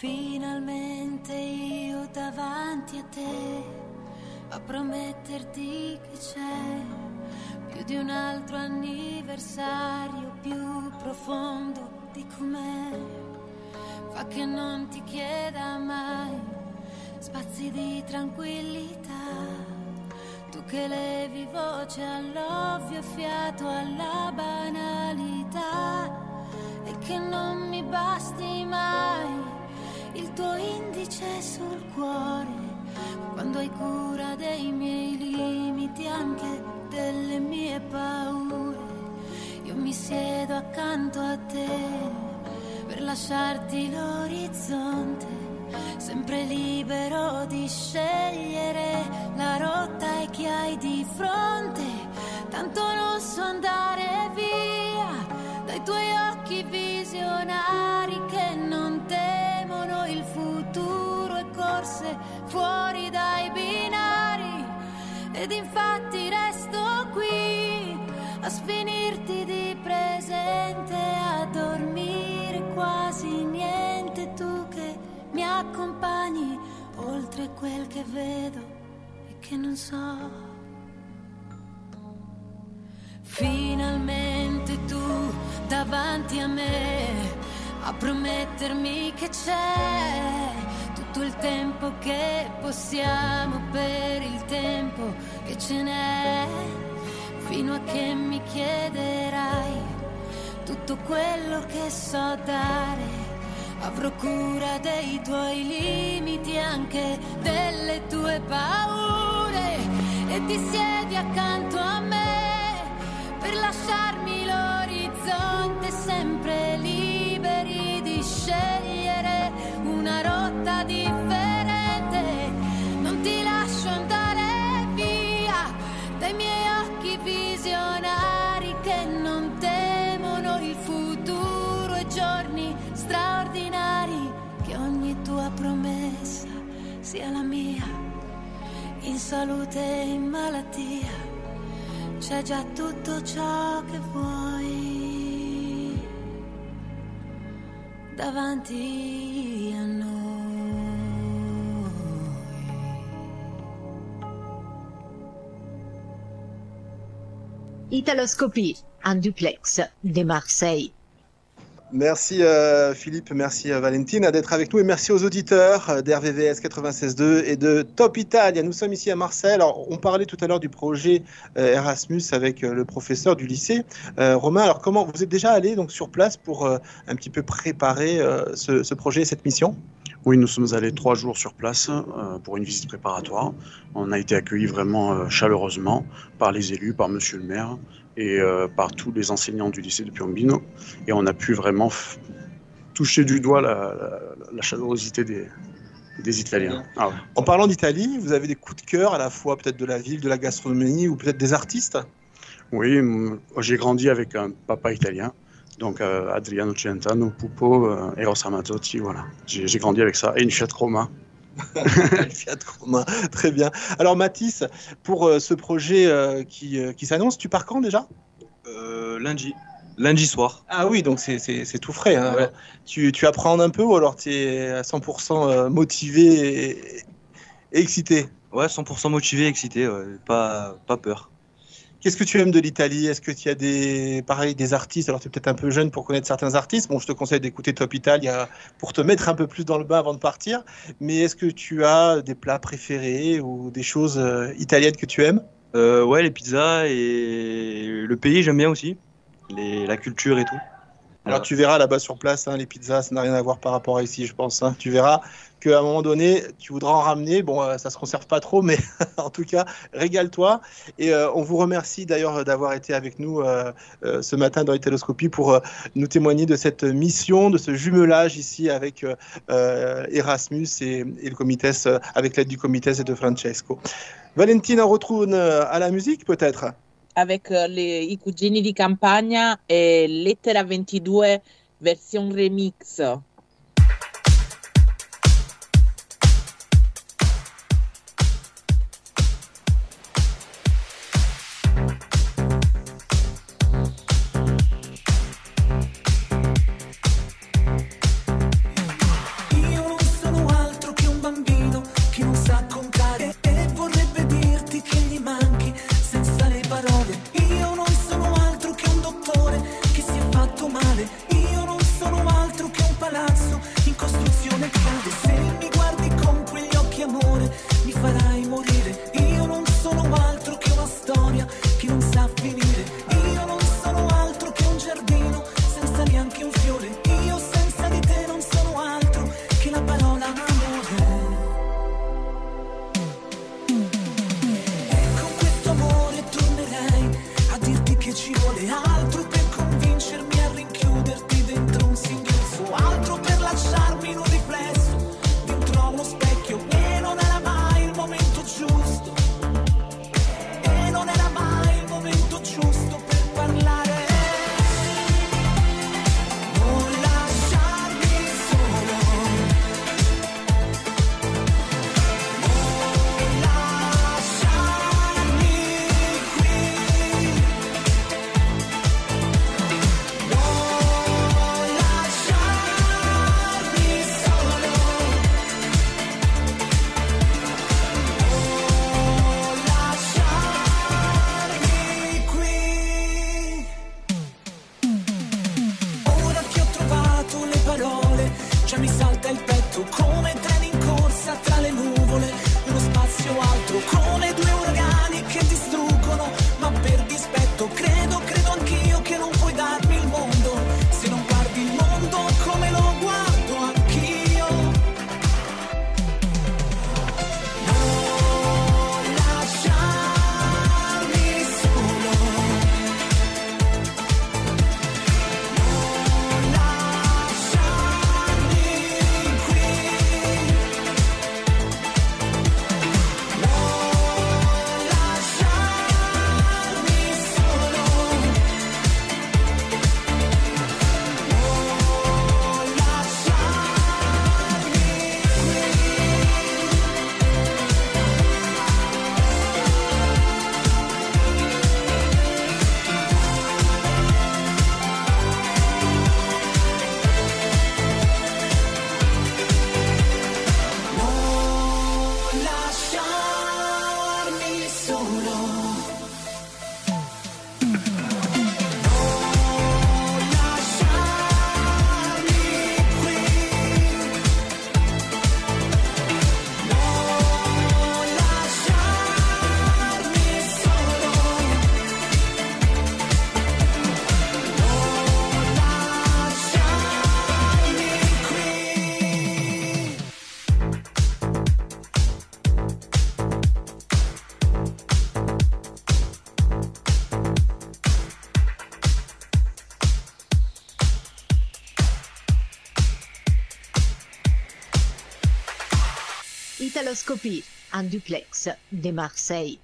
[SPEAKER 6] Finalmente io davanti a te a prometterti che c'è più di un altro anniversario più profondo di com'è. Fa che non ti chieda mai spazi di tranquillità. Tu che levi voce all'ovvio e fiato alla banalità e che non mi basti mai il tuo indice sul cuore quando hai cura dei miei limiti anche delle mie paure. Io mi siedo accanto a te per lasciarti l'orizzonte sempre libero di scegliere la rotta e chi hai di fronte. Tanto non so andare via dai tuoi occhi visionari fuori dai binari ed infatti resto qui a sfinirti di presente a dormire quasi niente tu che mi accompagni oltre quel che vedo e che non so. Finalmente tu davanti a me a promettermi che c'è tutto il tempo che possiamo per il tempo che ce n'è fino a che mi chiederai tutto quello che so dare. Avrò cura dei tuoi limiti anche delle tue paure e ti siedi accanto a me per lasciarmi l'orizzonte sempre liberi di scegliere una rotta differente. Non ti lascio andare via dai miei occhi visionari che non temono il futuro e giorni straordinari. Che ogni tua promessa sia la mia, in salute e in malattia c'è già tutto ciò che vuoi davanti a noi.
[SPEAKER 1] Italoscopie en duplex de Marseille.
[SPEAKER 4] Merci euh, Philippe, merci euh, Valentine d'être avec nous et merci aux auditeurs euh, d'RVVS 96.2 et de Top Italia. Nous sommes ici à Marseille. Alors, on parlait tout à l'heure du projet Erasmus avec le professeur du lycée. Romain, alors comment vous êtes déjà allé donc sur place pour un petit peu préparer ce, projet et cette mission?
[SPEAKER 13] Oui, nous sommes allés trois jours sur place pour une visite préparatoire. On a été accueillis vraiment chaleureusement par les élus, par monsieur le maire et euh, par tous les enseignants du lycée de Piombino. Et on a pu vraiment toucher du doigt la, la- la chaleurosité des, des Italiens. Ah ouais.
[SPEAKER 4] En parlant d'Italie, vous avez des coups de cœur à la fois peut-être de la ville, de la gastronomie ou peut-être des artistes?
[SPEAKER 13] Oui, j'ai grandi avec un papa italien, donc euh, Adriano Celentano, Pupo, euh, Eros Ramazzotti, voilà. J'ai j'ai grandi avec ça. Et une Fiat Roma.
[SPEAKER 4] Fiat Romain, très bien. Alors Mathis, pour euh, ce projet euh, qui, euh, qui s'annonce, tu pars quand déjà?
[SPEAKER 14] Lundi. Lundi soir.
[SPEAKER 4] Ah oui, donc c'est- tout frais. hein.
[SPEAKER 14] Ouais.
[SPEAKER 4] Tu, tu apprends un peu ou alors tu es à 100% euh, motivé et, et excité?
[SPEAKER 14] Ouais, 100% motivé, excité, ouais. pas, pas peur.
[SPEAKER 4] Qu'est-ce que tu aimes de l'Italie? Est-ce que tu as des, pareil, des artistes? Alors, tu es peut-être un peu jeune pour connaître certains artistes. Bon, je te conseille d'écouter Top Italia pour te mettre un peu plus dans le bain avant de partir. Mais est-ce que tu as des plats préférés ou des choses euh, italiennes que tu aimes?
[SPEAKER 14] Euh, ouais, les pizzas et le pays, j'aime bien aussi. La culture et tout.
[SPEAKER 4] Alors, tu verras là-bas sur place, hein, les pizzas, ça n'a rien à voir par rapport à ici, je pense. hein. Tu verras qu'à un moment donné, tu voudras en ramener. Bon, euh, ça se conserve pas trop, mais en tout cas, régale-toi. Et euh, on vous remercie d'ailleurs d'avoir été avec nous euh, euh, ce matin dans les télescopies pour euh, nous témoigner de cette mission, de ce jumelage ici avec euh, euh, Erasmus et, et le comité, euh, avec l'aide du comité et de Francesco. Valentina, on retourne euh, à la musique peut-être?
[SPEAKER 5] Avec eh, le, i cugini di campagna e Lettera 22 version remix.
[SPEAKER 1] Italoscopie en duplex de Marseille.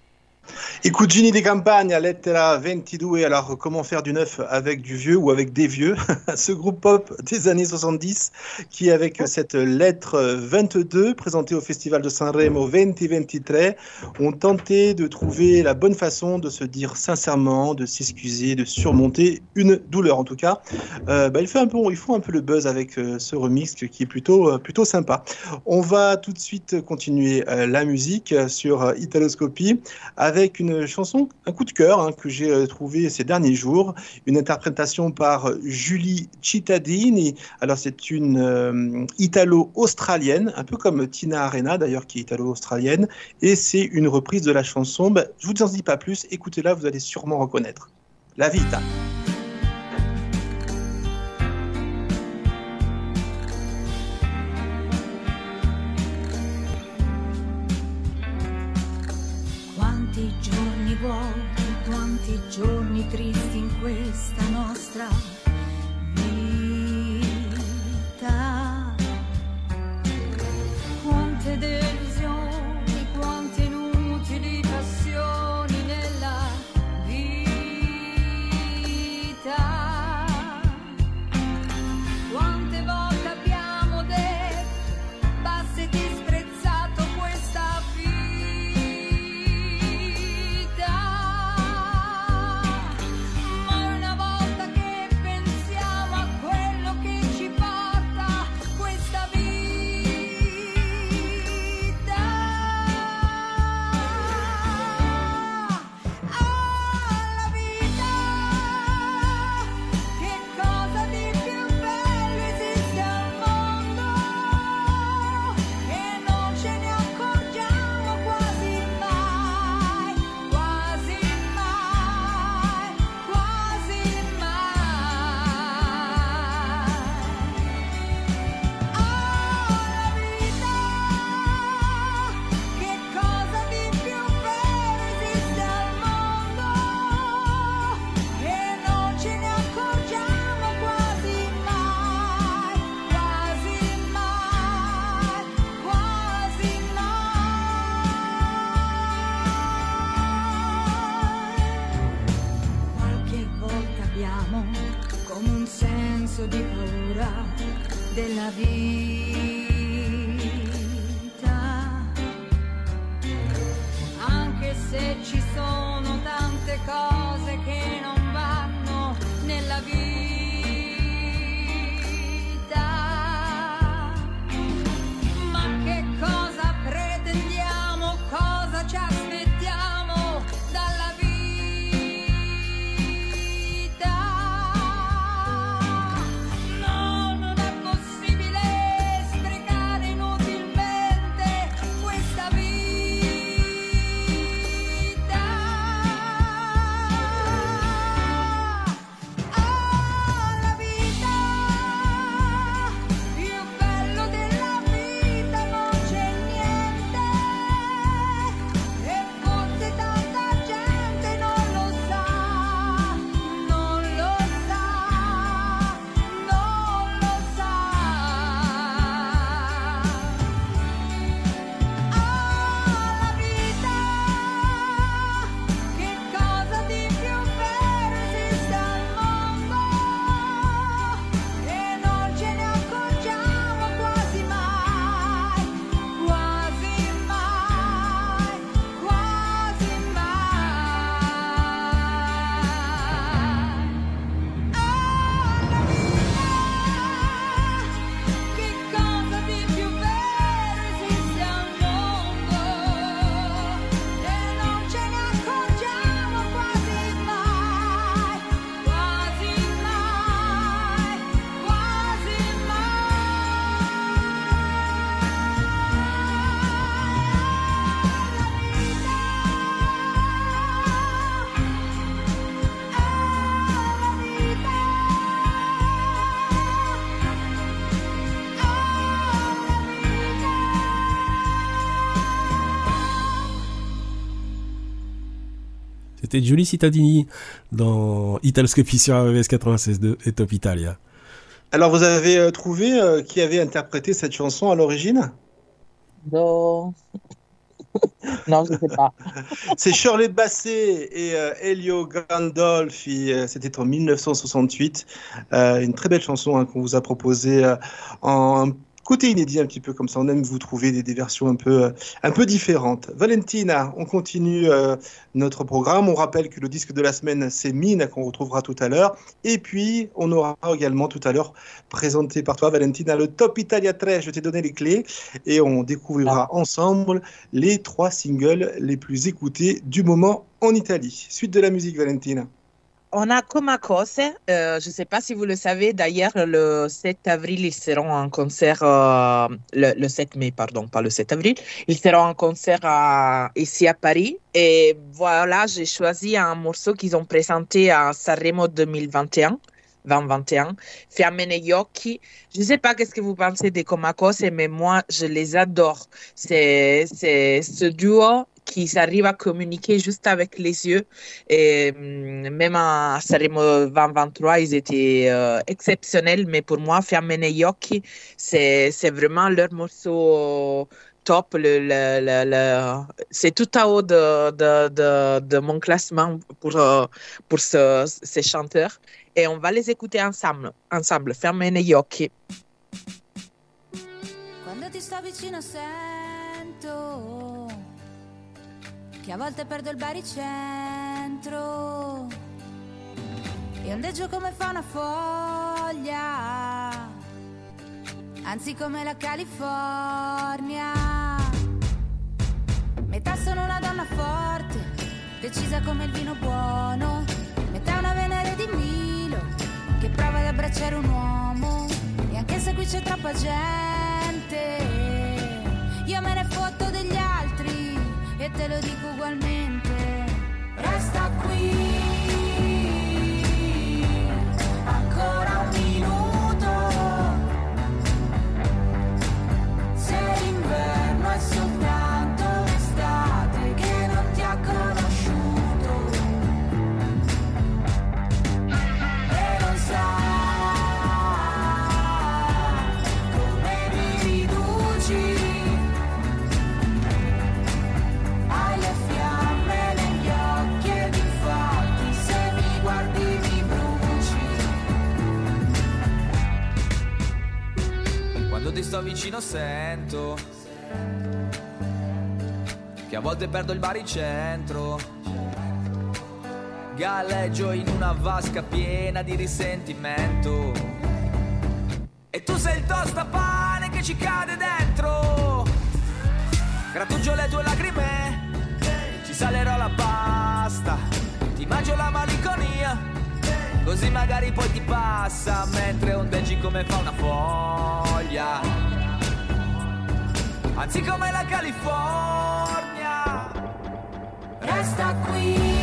[SPEAKER 4] I cugini di campagna, lettera 22. Alors, comment faire du neuf avec du vieux ou avec des vieux Ce groupe pop des années 70 qui, avec cette lettre 22 présentée au Festival de Sanremo 2023, ont tenté de trouver la bonne façon de se dire sincèrement, de s'excuser, de surmonter une douleur en tout cas. Euh, bah, il, fait un peu, le buzz avec euh, ce remix qui est plutôt, euh, plutôt sympa. On va tout de suite continuer euh, la musique sur Italoscopie avec une chanson, un coup de cœur hein, que j'ai euh, trouvé ces derniers jours, une interprétation par Julie Cittadini. Alors c'est une euh, italo-australienne, un peu comme Tina Arena d'ailleurs qui est italo-australienne, et c'est une reprise de la chanson. Bah, je vous en dis pas plus, écoutez-la, vous allez sûrement reconnaître. La Vita.
[SPEAKER 7] vie.
[SPEAKER 2] C'était Julie Cittadini dans Italoscopie sur AWS 96.2 et Top Italia.
[SPEAKER 4] Alors, vous avez euh, trouvé euh, qui avait interprété cette chanson à l'origine?
[SPEAKER 5] Do. non, je ne sais pas.
[SPEAKER 4] C'est Shirley Bassey et euh, Elio Gandolfi. euh, C'était en 1968. Euh, une très belle chanson hein, qu'on vous a proposée euh, en côté inédit un petit peu comme ça. On aime vous trouver des, des versions un peu, euh, un peu différentes. Valentina, on continue euh, notre programme. On rappelle que le disque de la semaine, c'est Mine qu'on retrouvera tout à l'heure. Et puis, on aura également tout à l'heure présenté par toi, Valentina, le Top Italia 13. Je t'ai donné les clés et on découvrira ensemble les trois singles les plus écoutés du moment en Italie. Suite de la musique, Valentina.
[SPEAKER 5] On a Coma Cose, euh, je ne sais pas si vous le savez, d'ailleurs, le 7 avril, ils seront en concert, euh, le, le 7 mai, pardon, pas le 7 avril, ils seront en concert ici à Paris. Et voilà, j'ai choisi un morceau qu'ils ont présenté à Sanremo 2021. 2021, Fiammene gli occhi. Je ne sais pas qu'est-ce que vous pensez des Coma Cose, mais moi, je les adore. C'est ce duo qui arrive à communiquer juste avec les yeux. Et hum, même à Sanremo 2023, ils étaient euh, exceptionnels. Mais pour moi, Fiammene occhi, c'est c'est vraiment leur morceau top. Le- le- C'est tout à haut de, mon classement pour, euh, pour ce- ces chanteurs. Et on va les écouter ensemble. ensemble. Fiammene occhi.
[SPEAKER 6] Quando ti sto vicino sento che a volte perdo il baricentro. E ondeggio come fa una foglia, anzi come la California. Metà sono una donna forte, decisa come il vino buono, metà una Venere di Milo che prova ad abbracciare un uomo. E anche se qui c'è troppa gente, io me ne fotto e te lo dico ugualmente. Resta qui,
[SPEAKER 15] vicino sento che a volte perdo il baricentro. Galleggio in una vasca piena di risentimento. E tu sei il tostapane che ci cade dentro. Grattugio le tue lacrime, ci salerò la pasta. Ti mangio la malinconia. Così magari poi ti passa mentre ondeggi come fa una foglia. Anzi come la California.
[SPEAKER 6] Resta qui,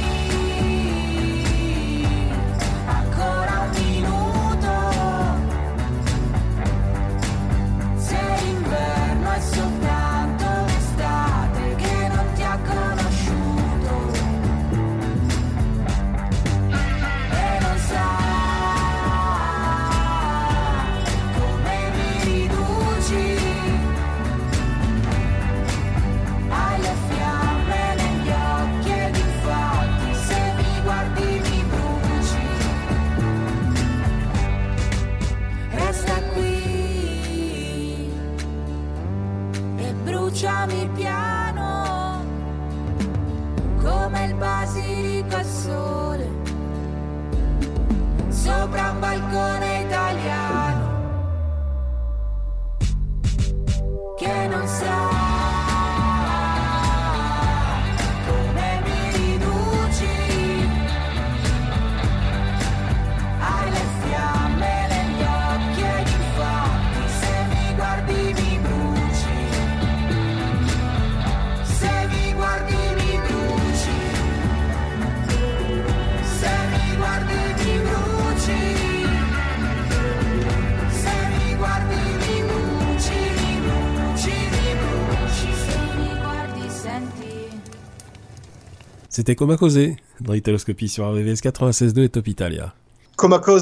[SPEAKER 2] C'était causer dans l'Italoscopie sur RVVS 96.2 et Top Italia.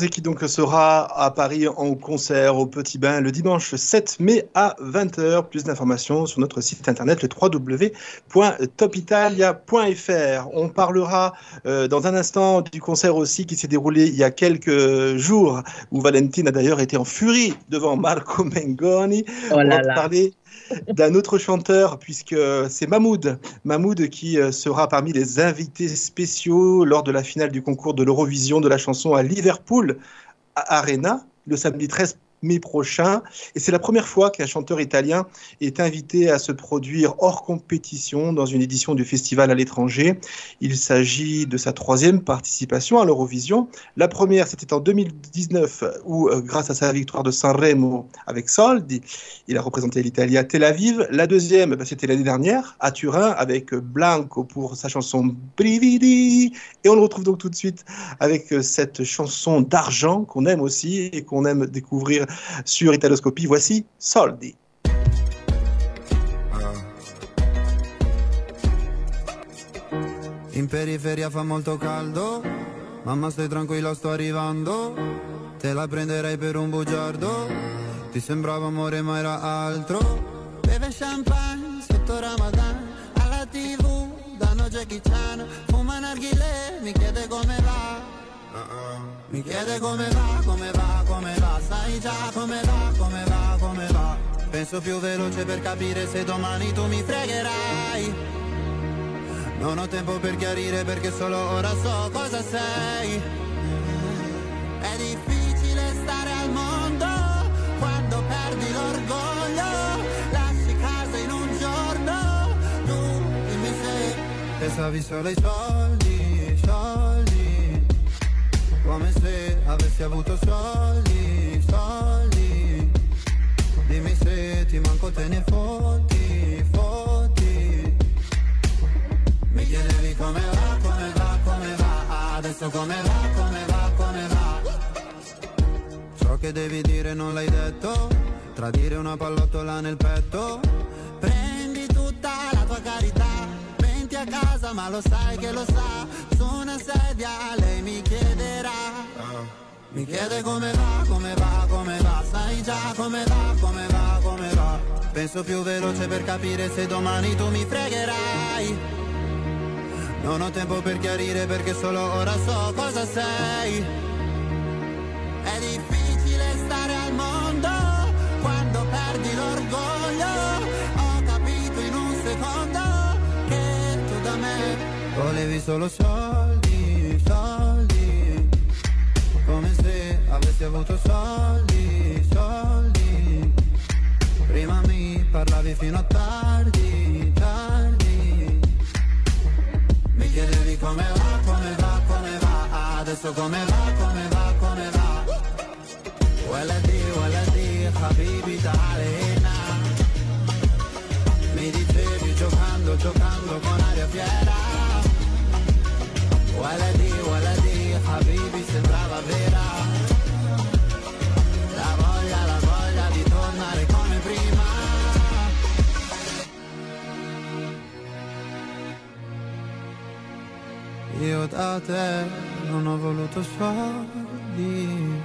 [SPEAKER 4] Qui donc sera à Paris en concert au Petit Bain le dimanche 7 mai à 20h. Plus d'informations sur notre site internet le www.topitalia.fr. On parlera euh, dans un instant du concert aussi qui s'est déroulé il y a quelques jours où Valentine a d'ailleurs été en furie devant Marco Mengoni.
[SPEAKER 16] Oh
[SPEAKER 4] On
[SPEAKER 16] là
[SPEAKER 4] va
[SPEAKER 16] là.
[SPEAKER 4] parler d'un autre chanteur, puisque c'est Mahmoud. Mahmoud qui euh, sera parmi les invités spéciaux lors de la finale du concours de l'Eurovision de la chanson à Liverpool Arena, le samedi 13 mai prochain. Et c'est la première fois qu'un chanteur italien est invité à se produire hors compétition dans une édition du festival à l'étranger. Il s'agit de sa troisième participation à l'Eurovision. La première, c'était en 2019, où, euh, grâce à sa victoire de Sanremo avec Soldi, il a représenté l'Italie à Tel Aviv. La deuxième, bah, c'était l'année dernière, à Turin, avec Blanco pour sa chanson Brividi. Et on le retrouve donc tout de suite avec euh, cette chanson d'argent qu'on aime aussi et qu'on aime découvrir sur Italoscopie. Voici Soldi.
[SPEAKER 17] In periferia fa molto caldo, mamma stai tranquilla sto arrivando, te la prenderei per un bugiardo, ti sembrava amore ma era altro. Beve champagne sotto Ramadan, alla tv danno Jackie Chan, fuma narghile, mi chiede come va. Mi chiede come va, come va, come va, sai già come va, come va, come va. Penso più veloce per capire se domani tu mi fregherai. Non ho tempo per chiarire perché solo ora so cosa sei. È difficile stare al mondo quando perdi l'orgoglio. Lasci casa in un giorno, tu dimmi se pensavi solo ai soldi. Come se avessi avuto soldi, soldi. Dimmi se ti manco te ne fotti, fotti. Mi chiedevi come va, come va, come va. Adesso come va, come va, come va. Ciò che devi dire non l'hai detto. Tradire una pallottola nel petto. Prendi tutta la tua carità casa ma lo sai che lo sa. Su una sedia lei mi chiederà. Mi chiede come va, come va, come va. Sai già come va, come va, come va. Penso più veloce per capire se domani tu mi fregherai. Non ho tempo per chiarire perché solo ora so cosa sei. È difficile stare al mondo volevi solo soldi, soldi. Come se avessi avuto soldi, soldi. Prima mi parlavi fino a tardi, tardi. Mi chiedevi come va, come va, come va Adesso come va, come va, come va ولدي ولدي حبيبي تعالى ولدي ولدي حبيبي sembrava vera La voglia, la voglia di tornare come prima Io da te non ho voluto soldi.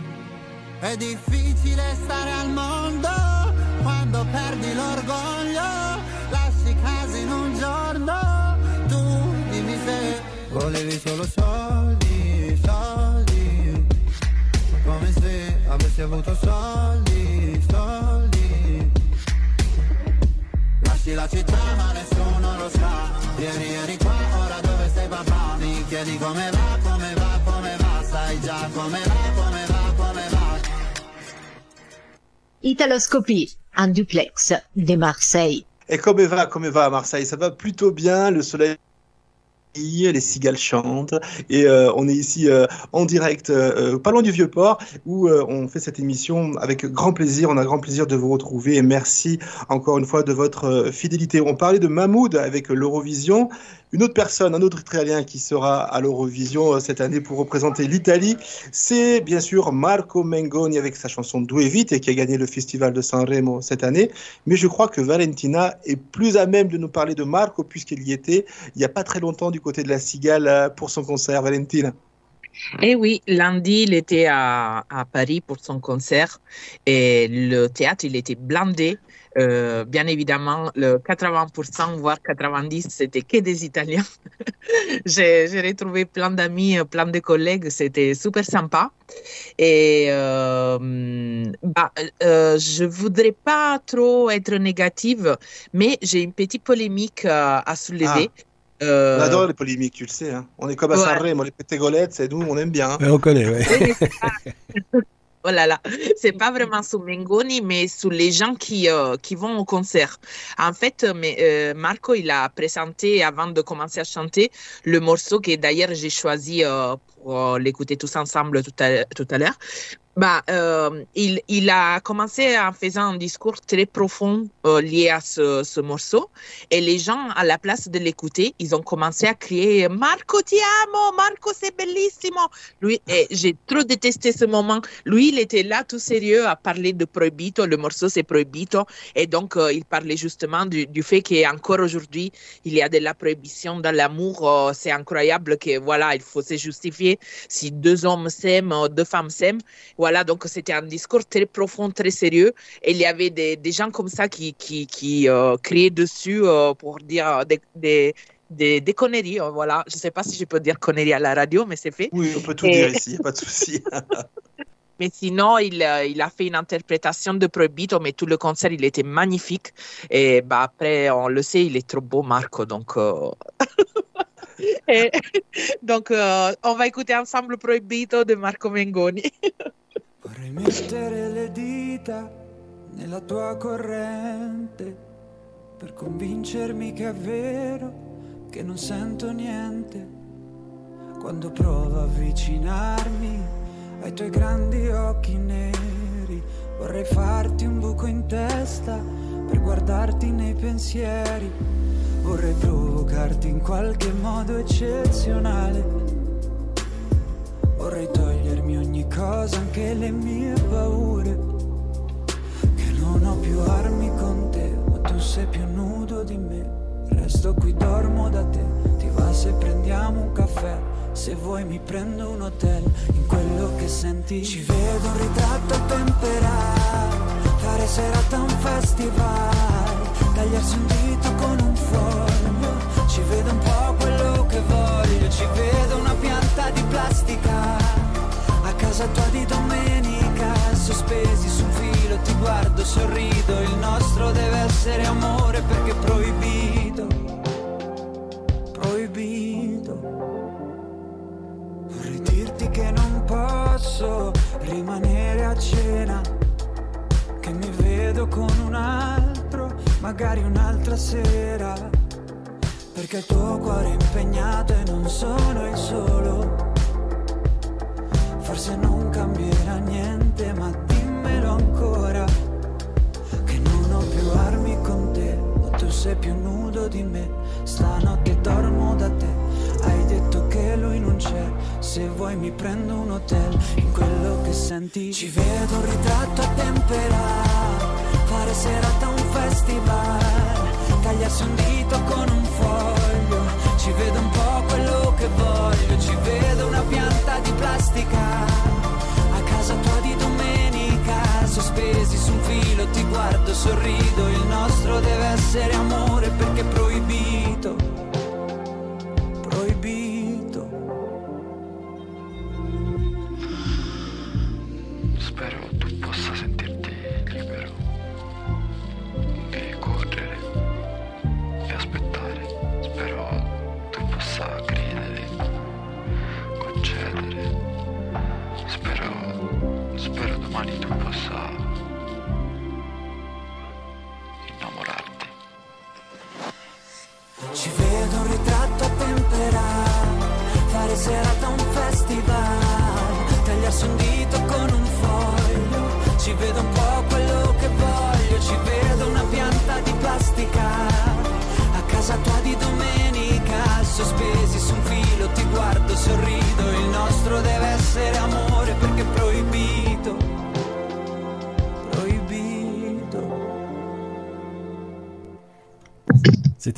[SPEAKER 17] È difficile stare al mondo quando perdi l'orgoglio. Lasci casa in un giorno. Tu dimmi se volevi solo soldi, soldi. Come se avessi avuto soldi, soldi. Lasci la città ma nessuno lo sa Ieri eri qua, ora dove sei papà Mi chiedi come va, come va, come va Sai già come va, come va, come va
[SPEAKER 1] Italoscopie, un duplex de Marseille.
[SPEAKER 4] Et comme va, comme va à Marseille, ça va plutôt bien. Le soleil les cigales chantent et euh, on est ici euh, en direct, euh, pas loin du Vieux-Port, où on fait cette émission avec grand plaisir. On a grand plaisir de vous retrouver et merci encore une fois de votre fidélité. On parlait de Mahmoud avec l'Eurovision. Une autre personne, un autre Italien qui sera à l'Eurovision euh, cette année pour représenter l'Italie, c'est bien sûr Marco Mengoni avec sa chanson Due Vite et qui a gagné le festival de Sanremo cette année. Mais je crois que Valentina est plus à même de nous parler de Marco puisqu'il y était il n'y a pas très longtemps du côté de la Cigale euh, pour son concert. Valentina.
[SPEAKER 5] Et oui, lundi, il était à, à Paris pour son concert et le théâtre, il était blindé. Euh, bien évidemment, le 80%, voire 90%, c'était que des Italiens. J'ai j'ai retrouvé plein d'amis, euh, plein de collègues, c'était super sympa. Et euh, bah, euh, je voudrais pas trop être négative, mais j'ai une petite polémique à soulever. Euh,
[SPEAKER 4] On adore les polémiques, tu le sais. hein. On est comme à
[SPEAKER 5] Ouais.
[SPEAKER 4] Sanremo, les pétégolettes, c'est nous, on aime bien. hein.
[SPEAKER 2] On connaît, ouais.
[SPEAKER 5] Oui, mais c'est pas- Oh là là, c'est pas vraiment sur Mengoni, mais sur les gens qui, euh, qui vont au concert. En fait, mais, euh, Marco, il a présenté avant de commencer à chanter le morceau que d'ailleurs j'ai choisi euh, pour euh, l'écouter tous ensemble tout à, tout à l'heure. Bah, euh, il, a commencé en faisant un discours très profond euh, lié à ce, ce morceau et les gens, à la place de l'écouter, ils ont commencé à crier Marco ti amo, Marco c'est bellissimo. Lui, j'ai trop détesté ce moment. Lui, il était là tout sérieux à parler de Proibito, le morceau c'est Proibito et donc euh, il parlait justement du, du fait qu'encore aujourd'hui, il y a de la prohibition dans l'amour. C'est incroyable que voilà, il faut se justifier si deux hommes s'aiment, deux femmes s'aiment. Voilà, donc c'était un discours très profond, très sérieux. Et il y avait des, des gens comme ça qui, qui, qui euh, criaient dessus euh, pour dire des, des, des, des conneries. euh, voilà, je ne sais pas si je peux dire conneries à la radio, mais c'est fait.
[SPEAKER 4] Oui, on peut tout
[SPEAKER 5] Et-
[SPEAKER 4] dire ici, pas de souci.
[SPEAKER 5] Mais sinon, il, il a fait une interprétation de Proibito, mais tout le concert, il était magnifique. Et bah, après, on le sait, il est trop beau, Marco. Donc, euh, et- donc euh, on va écouter ensemble Proibito de Marco Mengoni.
[SPEAKER 16] Vorrei mettere le dita nella tua corrente per convincermi che è vero che non sento niente. Quando provo a avvicinarmi ai tuoi grandi occhi neri, vorrei farti un buco in testa per guardarti nei pensieri. Vorrei provocarti in qualche modo eccezionale. Vorrei togliermi ogni cosa, anche le mie paure. Che non ho più armi con te, ma tu sei più nudo di me. Resto qui, dormo da te. Ti va se prendiamo un caffè? Se vuoi mi prendo un hotel. In quello che senti ci vedo un ritratto a temperare. Fare serata a un festival. Tagliarsi un dito con un foglio. Ci vedo un po' quello che voglio. Ci vedo una pianta di plastica. A casa tua di domenica. Sospesi su un filo, ti guardo, sorrido. Il nostro deve essere amore perché è proibito. Proibito. Vorrei dirti che non posso rimanere a cena. Che mi vedo con un altro, magari un'altra sera. Perché il tuo cuore è impegnato e non sono il solo. Forse non cambierà niente, ma dimmelo ancora. Che non ho più armi con te, ma tu sei più nudo di me. Stanotte dormo da te, hai detto che lui non c'è. Se vuoi mi prendo un hotel, in quello che senti. Ci vedo un ritratto a temperare, fare serata un festival. Tagliarsi un dito con un foglio, ci vedo un po' quello che voglio. Ci vedo una pianta di plastica. A casa tua di domenica, sospesi su un filo, ti guardo, sorrido, il nostro deve essere amore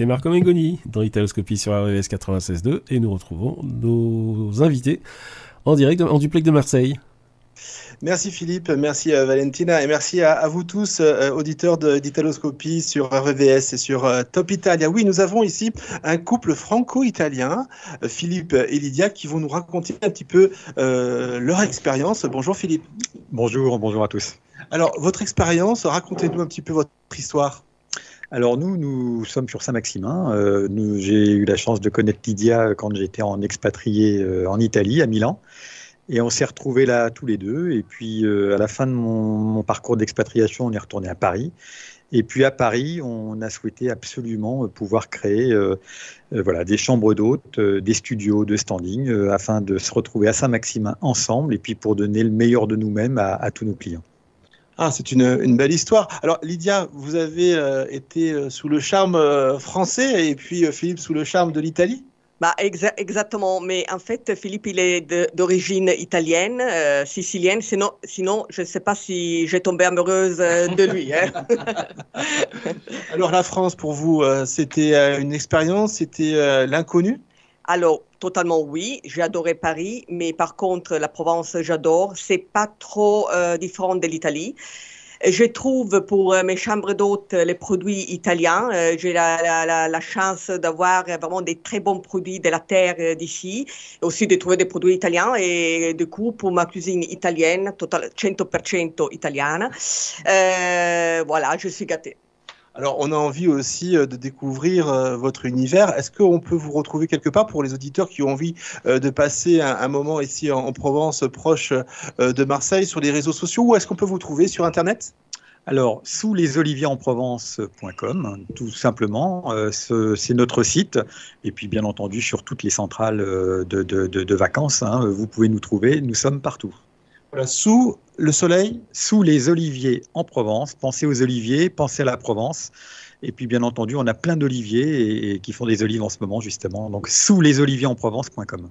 [SPEAKER 2] C'était Marco Mengoni dans Italoscopie sur RVS 96.2 et nous retrouvons nos invités en direct en duplex de Marseille.
[SPEAKER 4] Merci Philippe, merci euh, Valentina et merci à, à vous tous, euh, auditeurs de- d'Italoscopie sur RVVS et sur euh, Top Italia. Oui, nous avons ici un couple franco-italien, euh, Philippe et Lydia, qui vont nous raconter un petit peu euh, leur expérience. Bonjour Philippe.
[SPEAKER 18] Bonjour, bonjour à tous.
[SPEAKER 4] Alors, votre expérience, racontez-nous un petit peu votre histoire.
[SPEAKER 18] Alors nous, nous sommes sur Saint-Maximin. Euh, J'ai eu la chance de connaître Lydia quand j'étais en expatrié euh, en Italie, à Milan. Et on s'est retrouvés là tous les deux. Et puis euh, à la fin de mon, parcours d'expatriation, on est retourné à Paris. Et puis à Paris, on a souhaité absolument euh, pouvoir créer euh, euh, voilà, des chambres d'hôtes, euh, des studios de standing, euh, afin de se retrouver à Saint-Maximin ensemble et puis pour donner le meilleur de nous-mêmes à tous nos clients.
[SPEAKER 4] Ah, c'est une, une belle histoire. Alors, Lydia, vous avez euh, été euh, sous le charme euh, français et puis euh, Philippe sous le charme de l'Italie?
[SPEAKER 19] Bah, exa- exactement, mais en fait, Philippe, il est d'origine italienne, sicilienne, sinon, sinon je ne sais pas si j'ai tombé amoureuse de lui. hein.
[SPEAKER 4] Alors, la France, pour vous, c'était une expérience, c'était l'inconnu?
[SPEAKER 19] Alors, totalement oui, j'ai adoré Paris, mais par contre, la Provence, j'adore. C'est pas trop euh, différent de l'Italie. Je trouve pour euh, mes chambres d'hôtes les produits italiens. Euh, j'ai la, chance d'avoir vraiment des très bons produits de la terre d'ici, aussi de trouver des produits italiens. Et du coup, pour ma cuisine italienne, total, 100% italiana, euh, voilà, je suis gâtée.
[SPEAKER 4] Alors, on a envie aussi euh, de découvrir euh, votre univers. Est-ce qu'on peut vous retrouver quelque part pour les auditeurs qui ont envie euh, de passer un, moment ici en, en Provence, proche de Marseille, sur les réseaux sociaux Ou est-ce qu'on peut vous trouver sur Internet?
[SPEAKER 18] Alors, sous les olivierenprovence.com, tout simplement, ce- c'est notre site. Et puis, bien entendu, sur toutes les centrales de vacances, hein, vous pouvez nous trouver. Nous sommes partout.
[SPEAKER 4] Voilà, sous le soleil
[SPEAKER 18] Sous les oliviers en Provence. Pensez aux oliviers, pensez à la Provence. Et puis, bien entendu, on a plein d'oliviers et, et qui font des olives en ce moment, justement. Donc, sous les olivierenprovence.com.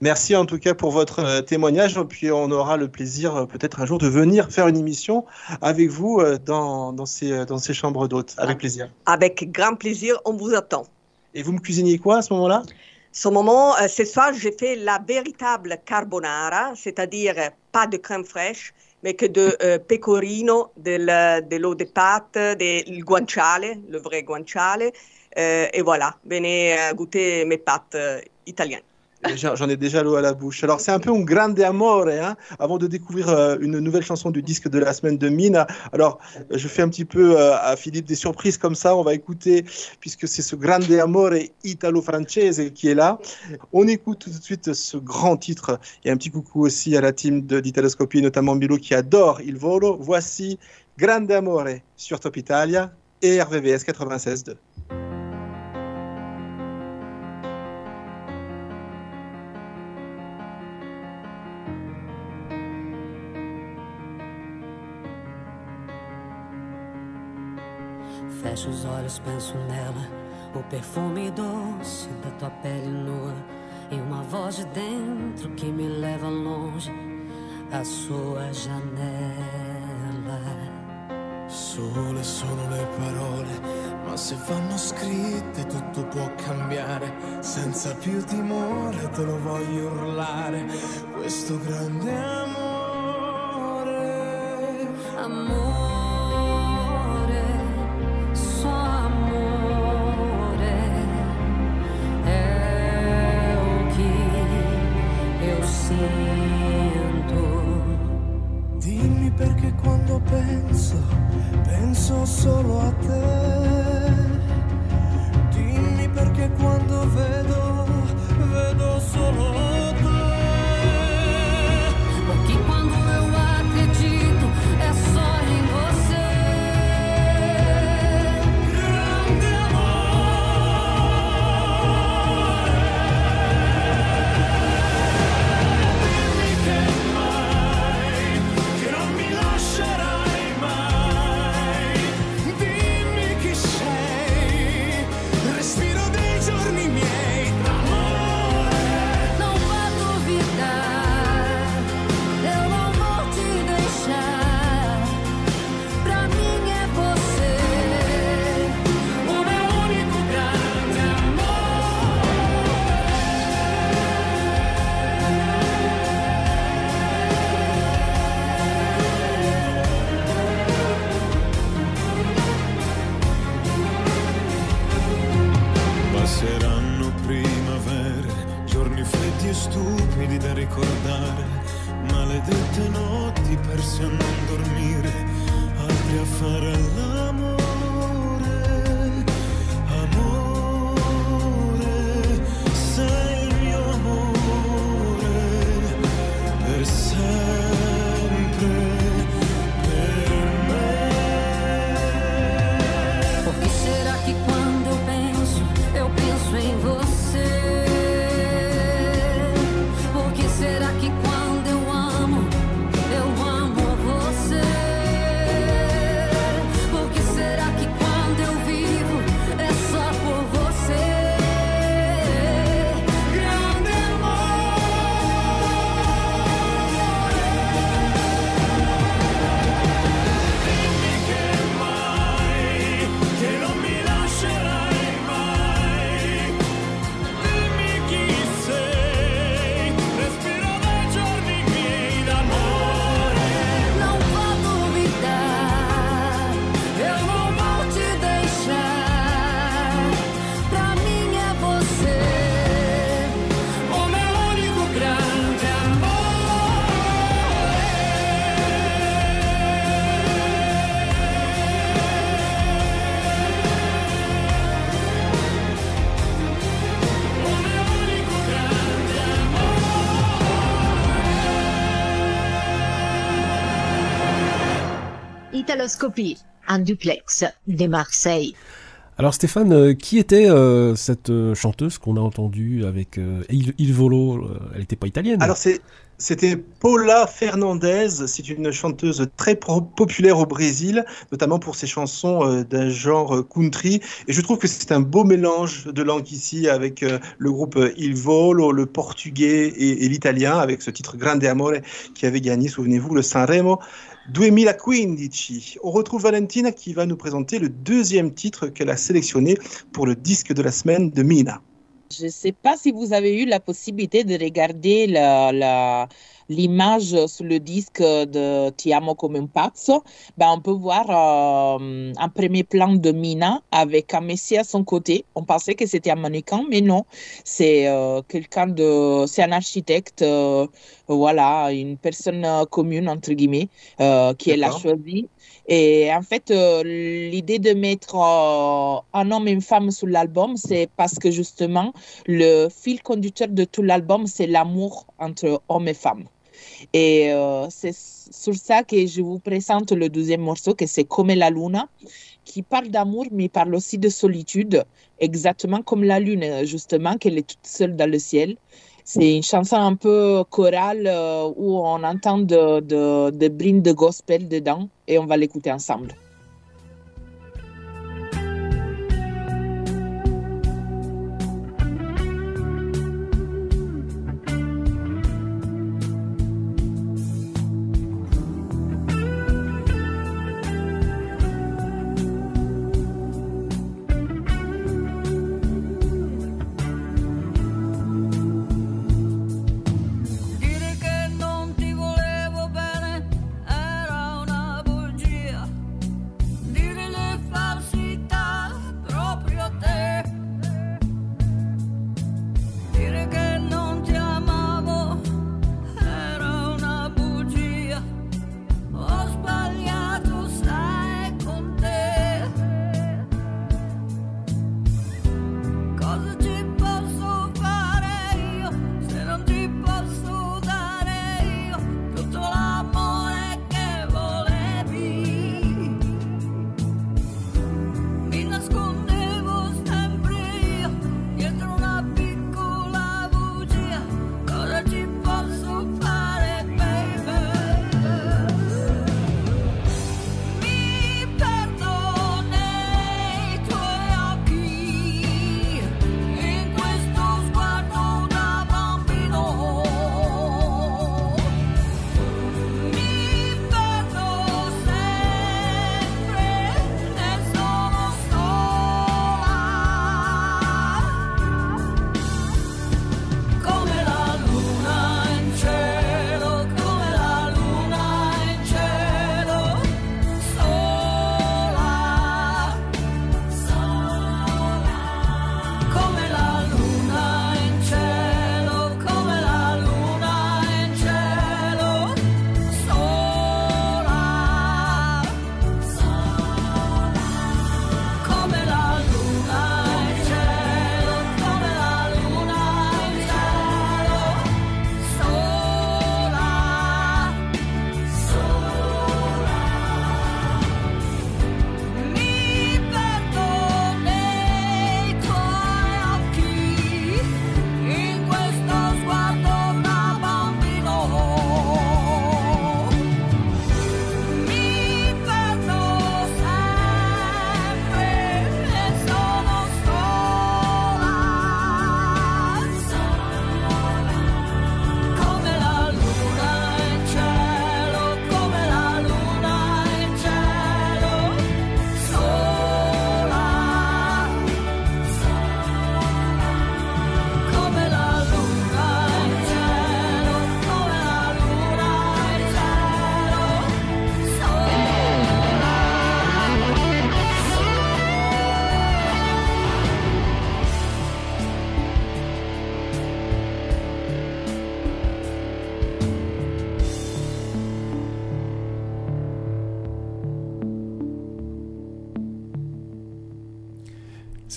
[SPEAKER 4] Merci en tout cas pour votre euh, témoignage. Puis on aura le plaisir euh, peut-être un jour de venir faire une émission avec vous euh, dans, dans, ces, dans ces chambres d'hôtes. Avec plaisir.
[SPEAKER 19] Avec grand plaisir, on vous attend.
[SPEAKER 4] Et vous me cuisiniez quoi à ce moment-là?
[SPEAKER 19] Ce moment, euh, ce soir, j'ai fait la véritable carbonara, c'est-à-dire pas de crème fraîche, mais que de euh, pecorino, de, l'eau de pâte, del guanciale, le vrai guanciale. euh, et voilà, venez goûter mes pâtes italiennes.
[SPEAKER 4] J'en ai déjà l'eau à la bouche. Alors c'est un peu un grande amore, hein, avant de découvrir euh, une nouvelle chanson du disque de la semaine de Mina. Alors je fais un petit peu euh, à Philippe des surprises comme ça. On va écouter, puisque c'est ce grande amore italo-française qui est là. On écoute tout de suite ce grand titre. Et un petit coucou aussi à la team d'Italoscopie, notamment Milo qui adore Il Volo. Voici Grande Amore sur Top Italia et RVVS 96.2.
[SPEAKER 20] Olhos, penso nela. O perfume doce da tua pele nua. E uma voz de dentro que me leva longe. A sua janela.
[SPEAKER 21] Sole sono le parole, ma se vanno scritte tutto può cambiare. Senza più timore te lo voglio urlare. Questo grande amore.
[SPEAKER 20] Amore,
[SPEAKER 1] Un duplex de Marseille.
[SPEAKER 2] Alors Stéphane, euh, qui était euh, cette euh, chanteuse qu'on a entendue avec euh, Il, Il Volo Elle n'était pas italienne
[SPEAKER 4] Alors c'est c'était Paula Fernandez, c'est une chanteuse très populaire au Brésil, notamment pour ses chansons euh, d'un genre country. Et je trouve que c'est un beau mélange de langues ici avec euh, le groupe Il Volo, le portugais et, et l'italien, avec ce titre Grande Amore qui avait gagné, souvenez-vous, le Sanremo 2015. On retrouve Valentina qui va nous présenter le deuxième titre qu'elle a sélectionné pour le disque de la semaine de Mina.
[SPEAKER 5] Je ne sais pas si vous avez eu la possibilité de regarder la- la- l'image sur le disque de Ti amo come un pazzo. Ben, on peut voir euh, un premier plan de Mina avec un messie à son côté. On pensait que c'était un mannequin, mais non. C'est euh, quelqu'un de... C'est un architecte, euh, voilà, une personne euh, commune, entre guillemets, euh, qui elle a
[SPEAKER 4] D'accord.
[SPEAKER 5] choisi. Et en fait, euh, l'idée de mettre euh, un homme et une femme sur l'album, c'est parce que justement, le fil conducteur de tout l'album, c'est l'amour entre homme et femme. Et euh, c'est sur ça que je vous présente le deuxième morceau, que c'est Comme la Luna, qui parle d'amour, mais parle aussi de solitude, exactement comme la lune, justement, qu'elle est toute seule dans le ciel. C'est une chanson un peu chorale euh, où on entend de, de, brins de gospel dedans et on va l'écouter ensemble.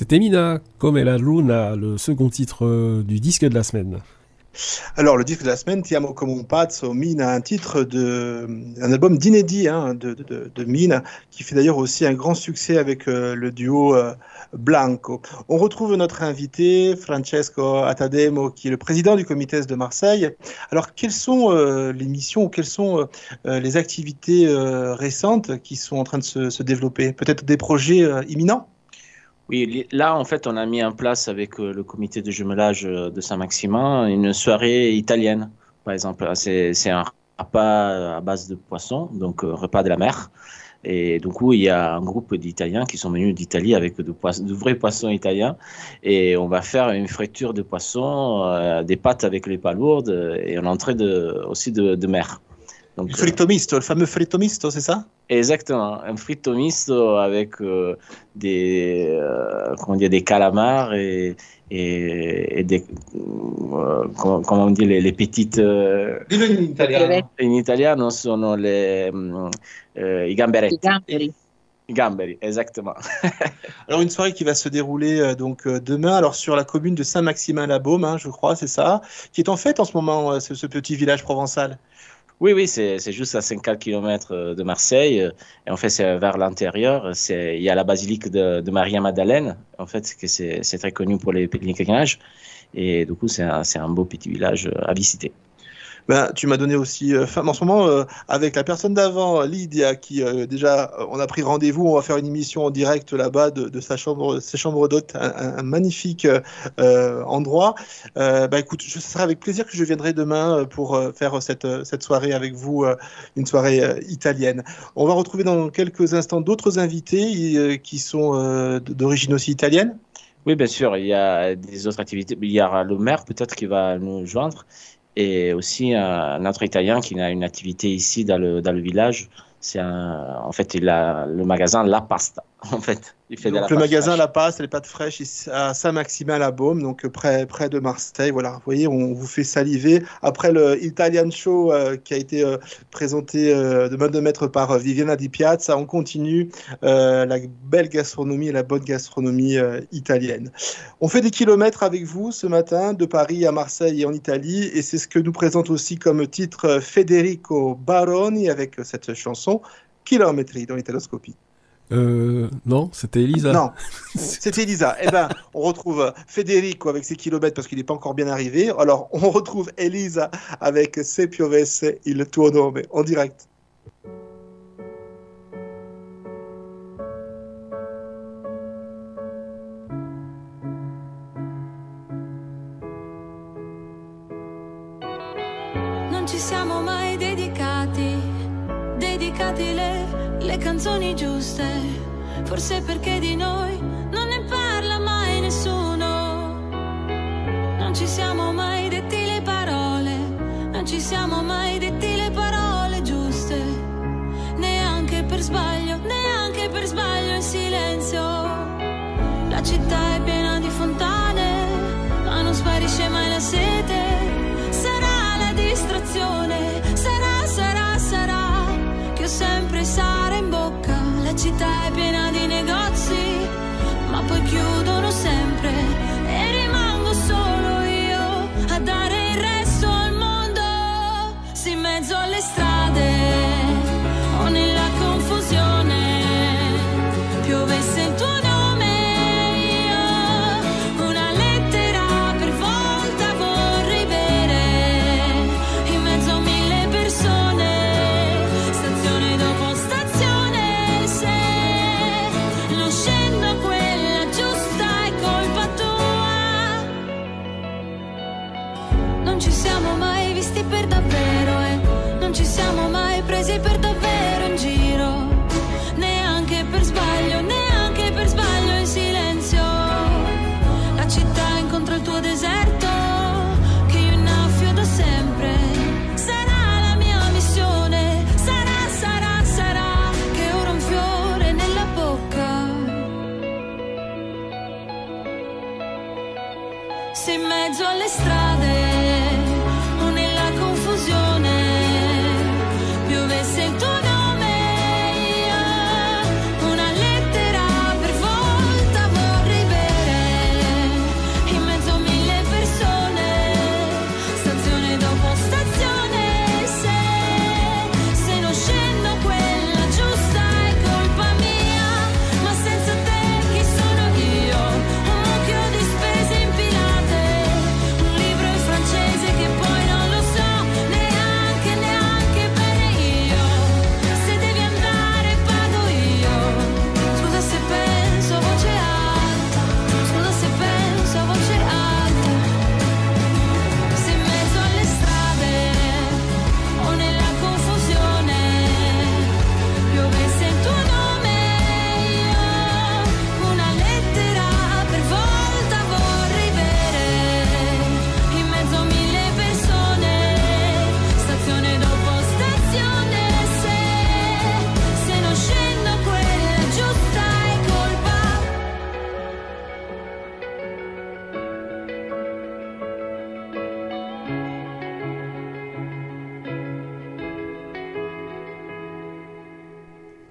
[SPEAKER 2] C'était Mina, comme la Luna, le second titre euh, du disque de la semaine.
[SPEAKER 4] Alors, le disque de la semaine, Ti amo come un pazzo, Mina, un titre de, un album d'inédit hein, de, Mina, qui fait d'ailleurs aussi un grand succès avec euh, le duo euh, Blanco. On retrouve notre invité, Francesco Attademo, qui est le président du comité de Marseille. Alors, quelles sont les missions quelles sont les activités récentes qui sont en train de se, développer? Peut-être des projets imminents?
[SPEAKER 8] Oui, là, en fait, on a mis en place avec euh, le comité de jumelage euh, de Saint-Maximin une soirée italienne, par exemple. C'est c'est un repas à base de poisson, donc euh, repas de la mer. Et du coup, il y a un groupe d'Italiens qui sont venus d'Italie avec de, poissons, vrais poissons italiens. Et on va faire une friture de poisson, euh, des pâtes avec les palourdes euh, et une entrée de, aussi de mer. Donc,
[SPEAKER 4] Le fritto misto, le fameux fritto misto, c'est ça?
[SPEAKER 8] Exactement, un fritto misto avec euh, des, euh, comment dire, des calamars et, et, et des, euh, comment, comment on dit, les, les petites... euh,
[SPEAKER 4] in italiano.
[SPEAKER 8] in italiano sono le, eh, i gamberetti.
[SPEAKER 5] I gamberi.
[SPEAKER 8] I gamberi, exactement.
[SPEAKER 4] Alors une soirée qui va se dérouler euh, donc euh, demain, alors sur la commune de Saint-Maximin-la-Baume, hein, je crois, c'est ça, qui est en fait en ce moment euh, ce, ce petit village provençal?
[SPEAKER 8] Oui, oui, c'est juste à 50 km de Marseille. euh, Et en fait, c'est vers l'intérieur. Il y a la basilique de, de Maria-Madeleine, en fait, que c'est très connu pour les pèlerinages. Et du coup, c'est un, un beau petit village euh, à visiter.
[SPEAKER 4] Ben, tu m'as donné aussi euh. En ce moment, euh, avec la personne d'avant, Lydia, qui euh, déjà, euh, on a pris rendez-vous, on va faire une émission en direct là-bas de, sa chambre, ses chambres d'hôtes, un, magnifique euh, euh, endroit. Euh, bah écoute, ce sera avec plaisir que je viendrai demain euh, pour euh, faire cette, euh, cette soirée avec vous, euh, une soirée euh, italienne. On va retrouver dans quelques instants d'autres invités euh, qui sont euh, d'origine aussi italienne.
[SPEAKER 8] Oui, bien sûr, il y a des autres activités. Il y aura le maire peut-être qui va nous joindre et aussi un autre Italien qui a une activité ici dans le, village. C'est en fait, il a le magasin La Pasta. En fait, il fait de la
[SPEAKER 4] Donc, le magasin
[SPEAKER 8] fraîche.
[SPEAKER 4] La Passe, les pâtes fraîches à Saint-Maximin-la-Baume, donc euh, près, près de Marseille. Voilà, vous voyez, on vous fait saliver. Après le Italian Show euh, qui a été euh, présenté euh, de main de maître par Viviana Di Piazza, on continue la belle gastronomie et la bonne gastronomie italienne. On fait des kilomètres avec vous ce matin de Paris à Marseille et en Italie, et c'est ce que nous présente aussi comme titre Federico Baroni avec cette chanson Kilométrie dans l'Italoscopie.
[SPEAKER 2] Euh, non, c'était Elisa.
[SPEAKER 4] Non, c'était Elisa. Eh ben, on retrouve Federico avec ses kilomètres parce qu'il n'est pas encore bien arrivé. Alors, on retrouve Elisa avec Se piovesse il nome en direct.
[SPEAKER 6] Le, canzoni giuste. Forse perché di noi non ne parla mai nessuno. Non ci siamo mai detti le parole, non ci siamo mai detti le parole giuste. Neanche per sbaglio, neanche per sbaglio in silenzio. La città è piena 你代表。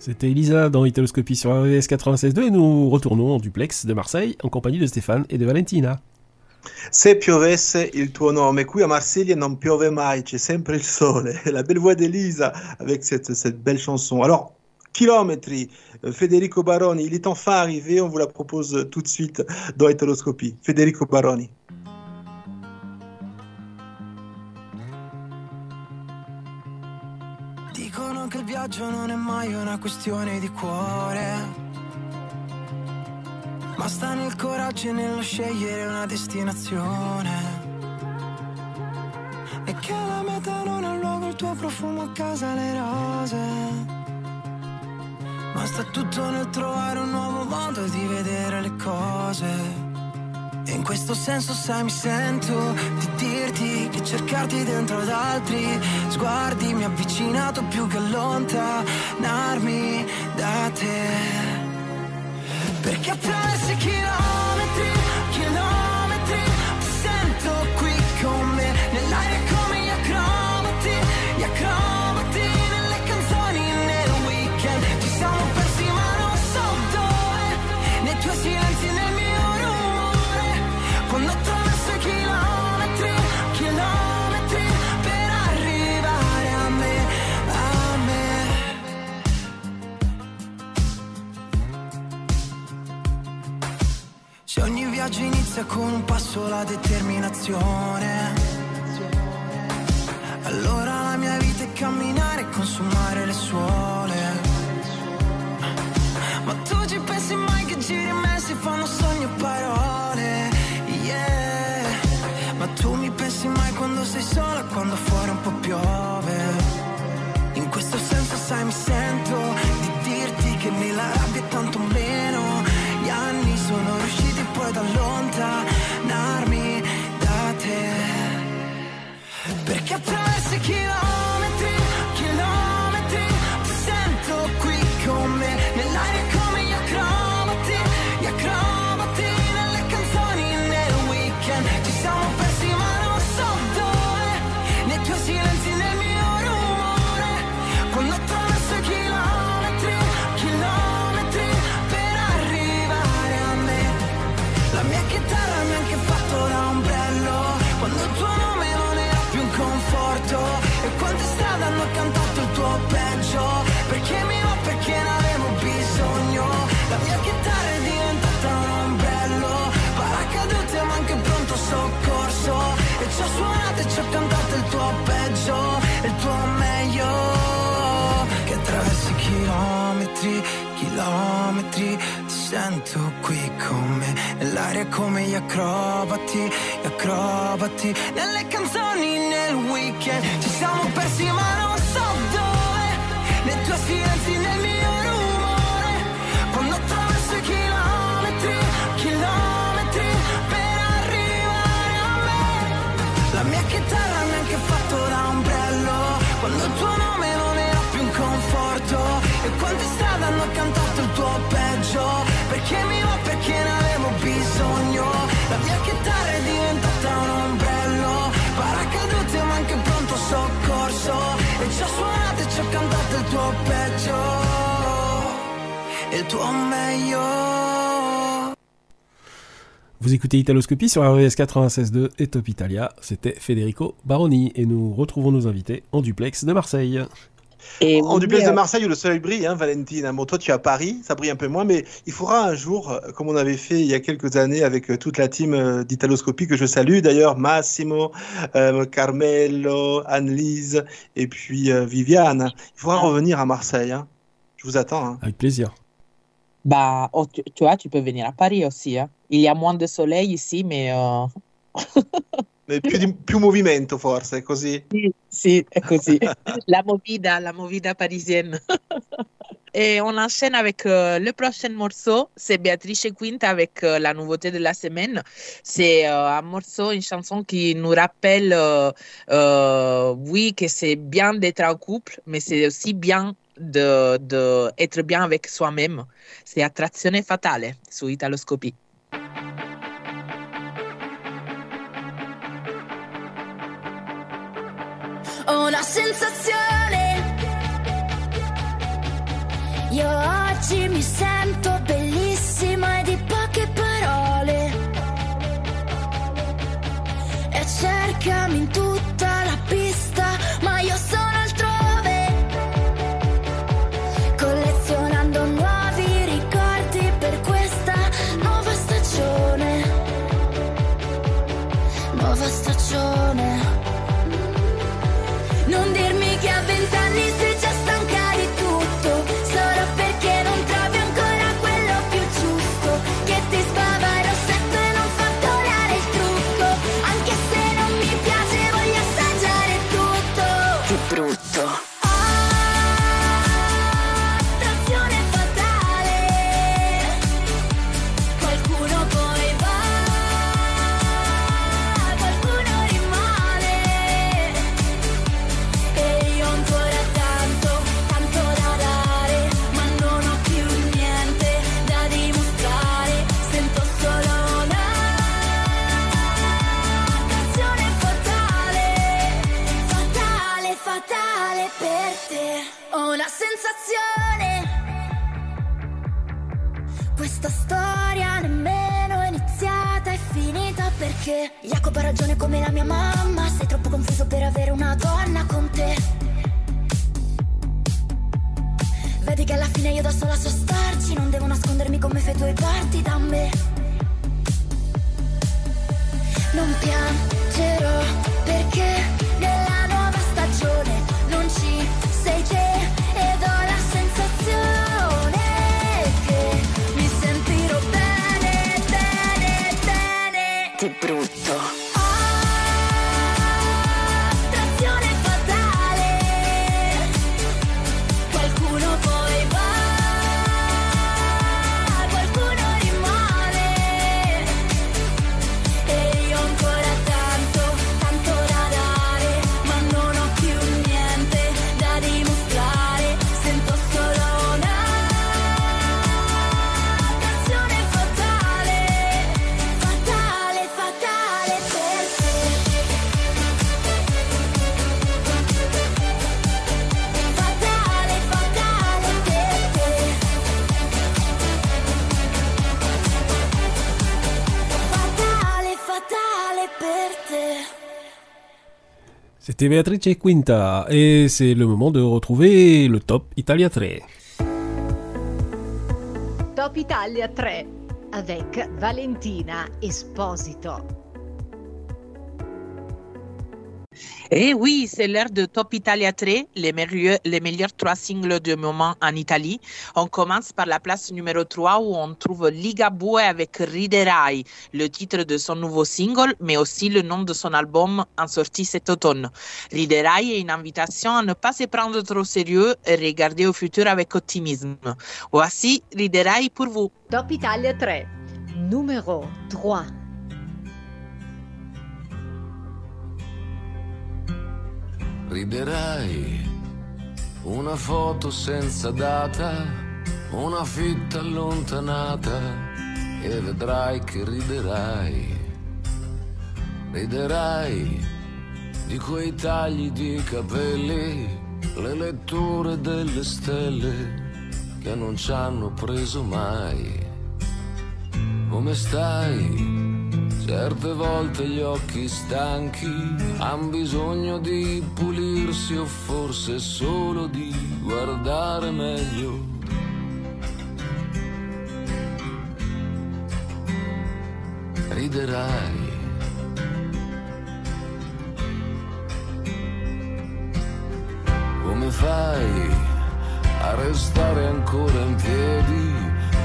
[SPEAKER 2] C'était Elisa dans Italoscopie sur RVS 96.2 et nous retournons en duplex de Marseille en compagnie de Stéphane et de Valentina.
[SPEAKER 4] Se piovesse il tuo nome, qui a Marsiglia non piove mai, c'è sempre il sole. La belle voix d'Elisa avec cette, cette belle chanson. Alors, Kilométri, euh, Federico Baroni, il est enfin arrivé, on vous la propose tout de suite dans Italoscopie. Federico Baroni.
[SPEAKER 22] Viaggio non è mai una questione di cuore. Ma sta nel coraggio e nello scegliere una destinazione. E che la meta non ha luogo il tuo profumo a casa le rose. Ma sta tutto nel trovare un nuovo modo di vedere le cose. E in questo senso sai mi sento di dirti che cercarti dentro ad altri sguardi mi ha avvicinato più che allontanarmi da te. Perché attraverso i chilometri, chilometri inizia con un passo la determinazione. Allora la mia vita è camminare e consumare le suole. Ma tu ci pensi mai che giri in me si fanno sogni e parole? Yeah. Ma tu mi pensi mai quando sei sola quando fuori un po' piove? In questo senso sai mi sento di dirti che nella rabbia tanto meno. Gli anni sono riusciti poi ad allontanarmi kept on insecure ci ho suonato e ci ho cantato il tuo peggio Il tuo meglio. Che attraverso i chilometri, chilometri Ti sento qui con me Nell'aria come gli acrobati, gli acrobati. Nelle canzoni nel weekend Ci siamo persi ma non so dove. Nei tuoi silenzi
[SPEAKER 2] Vous écoutez Italoscopie sur RVS 96.2 et Top Italia. C'était Federico Baroni et nous retrouvons nos invités en duplex de Marseille.
[SPEAKER 5] Et
[SPEAKER 4] en
[SPEAKER 5] oui,
[SPEAKER 4] duplex de
[SPEAKER 5] euh,
[SPEAKER 4] Marseille où le soleil brille, hein, Valentine. Bon, toi, tu es à Paris, ça brille un peu moins, mais il faudra un jour, euh, comme on avait fait il y a quelques années avec euh, toute la team d'Italoscopie, que je salue d'ailleurs, Massimo, euh, Carmelo, Annelise et puis euh, Viviane. Il faudra revenir à Marseille. hein. Je vous attends. hein.
[SPEAKER 2] Avec plaisir.
[SPEAKER 5] Bah, oh, tu, tu vois, tu peux venir à Paris aussi. hein. Il y a moins de soleil ici, mais euh,
[SPEAKER 4] Mais più, di- più movimento forse, è così.
[SPEAKER 5] Sì, sì, è così. la movida, la movida parisienne. Et on enchaîne avec euh, le prochain morceau, c'est Béatrice Quinte avec euh, la nouveauté de la semaine. C'est euh, un morceau, une chanson qui nous rappelle, euh, euh, oui, que c'est bien d'être en couple, mais c'est aussi bien de, de être bien avec soi-même. C'est Attrazione Fatale su Italoscopie.
[SPEAKER 12] coming to perché Jacopo ha ragione come la mia mamma, sei troppo confuso per avere una donna con te. Vedi che alla fine io da sola so starci, non devo nascondermi come fai tu e parti da me. Non piangerò perché nella nuova stagione non ci sei te ed ho brutto.
[SPEAKER 2] C'était Beatrice Quinta et c'est le moment de retrouver le top Italia 3.
[SPEAKER 1] Top Italia 3 avec Valentina Esposito.
[SPEAKER 5] Et oui, c'est l'heure de Top Italia 3, les meilleurs, les trois singles du moment en Italie. On commence par la place numéro 3 où on trouve Ligabue avec Riderai, le titre de son nouveau single, mais aussi le nom de son album en sortie cet automne. Riderai est une invitation à ne pas se prendre trop sérieux et regarder au futur avec optimisme. Voici Riderai pour vous.
[SPEAKER 1] Top Italia 3, numéro 3.
[SPEAKER 23] Riderai, una foto senza data, una fitta allontanata e vedrai che riderai. Riderai di quei tagli di capelli, le letture delle stelle che non ci hanno preso mai. Come stai? Certe volte gli occhi stanchi han bisogno di pulirsi o forse solo di guardare meglio. Riderai. Come fai a restare ancora in piedi?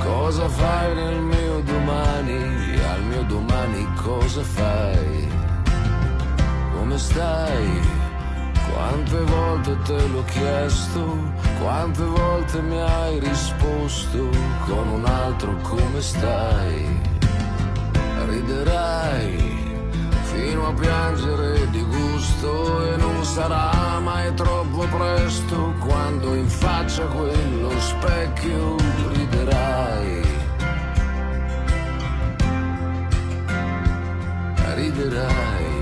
[SPEAKER 23] Cosa fai nel mio domani? Al mio domani cosa fai? Come stai? Quante volte te l'ho chiesto, quante volte mi hai risposto con un altro come stai? Riderai fino a piangere di gusto e non sarà mai troppo presto quando in faccia a quello specchio riderai. Riderai.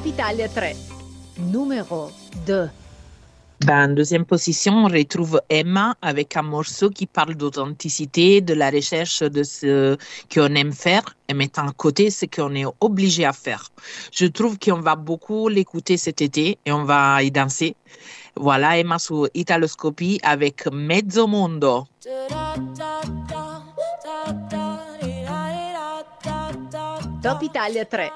[SPEAKER 1] Top Italia 3, numéro 2.
[SPEAKER 5] Ben, en deuxième position, on retrouve Emma avec un morceau qui parle d'authenticité, de la recherche de ce qu'on aime faire et mettant à côté ce qu'on est obligé à faire. Je trouve qu'on va beaucoup l'écouter cet été et on va y danser. Voilà Emma sur Italoscopie avec Mezzo Mondo.
[SPEAKER 1] Top Italia 3,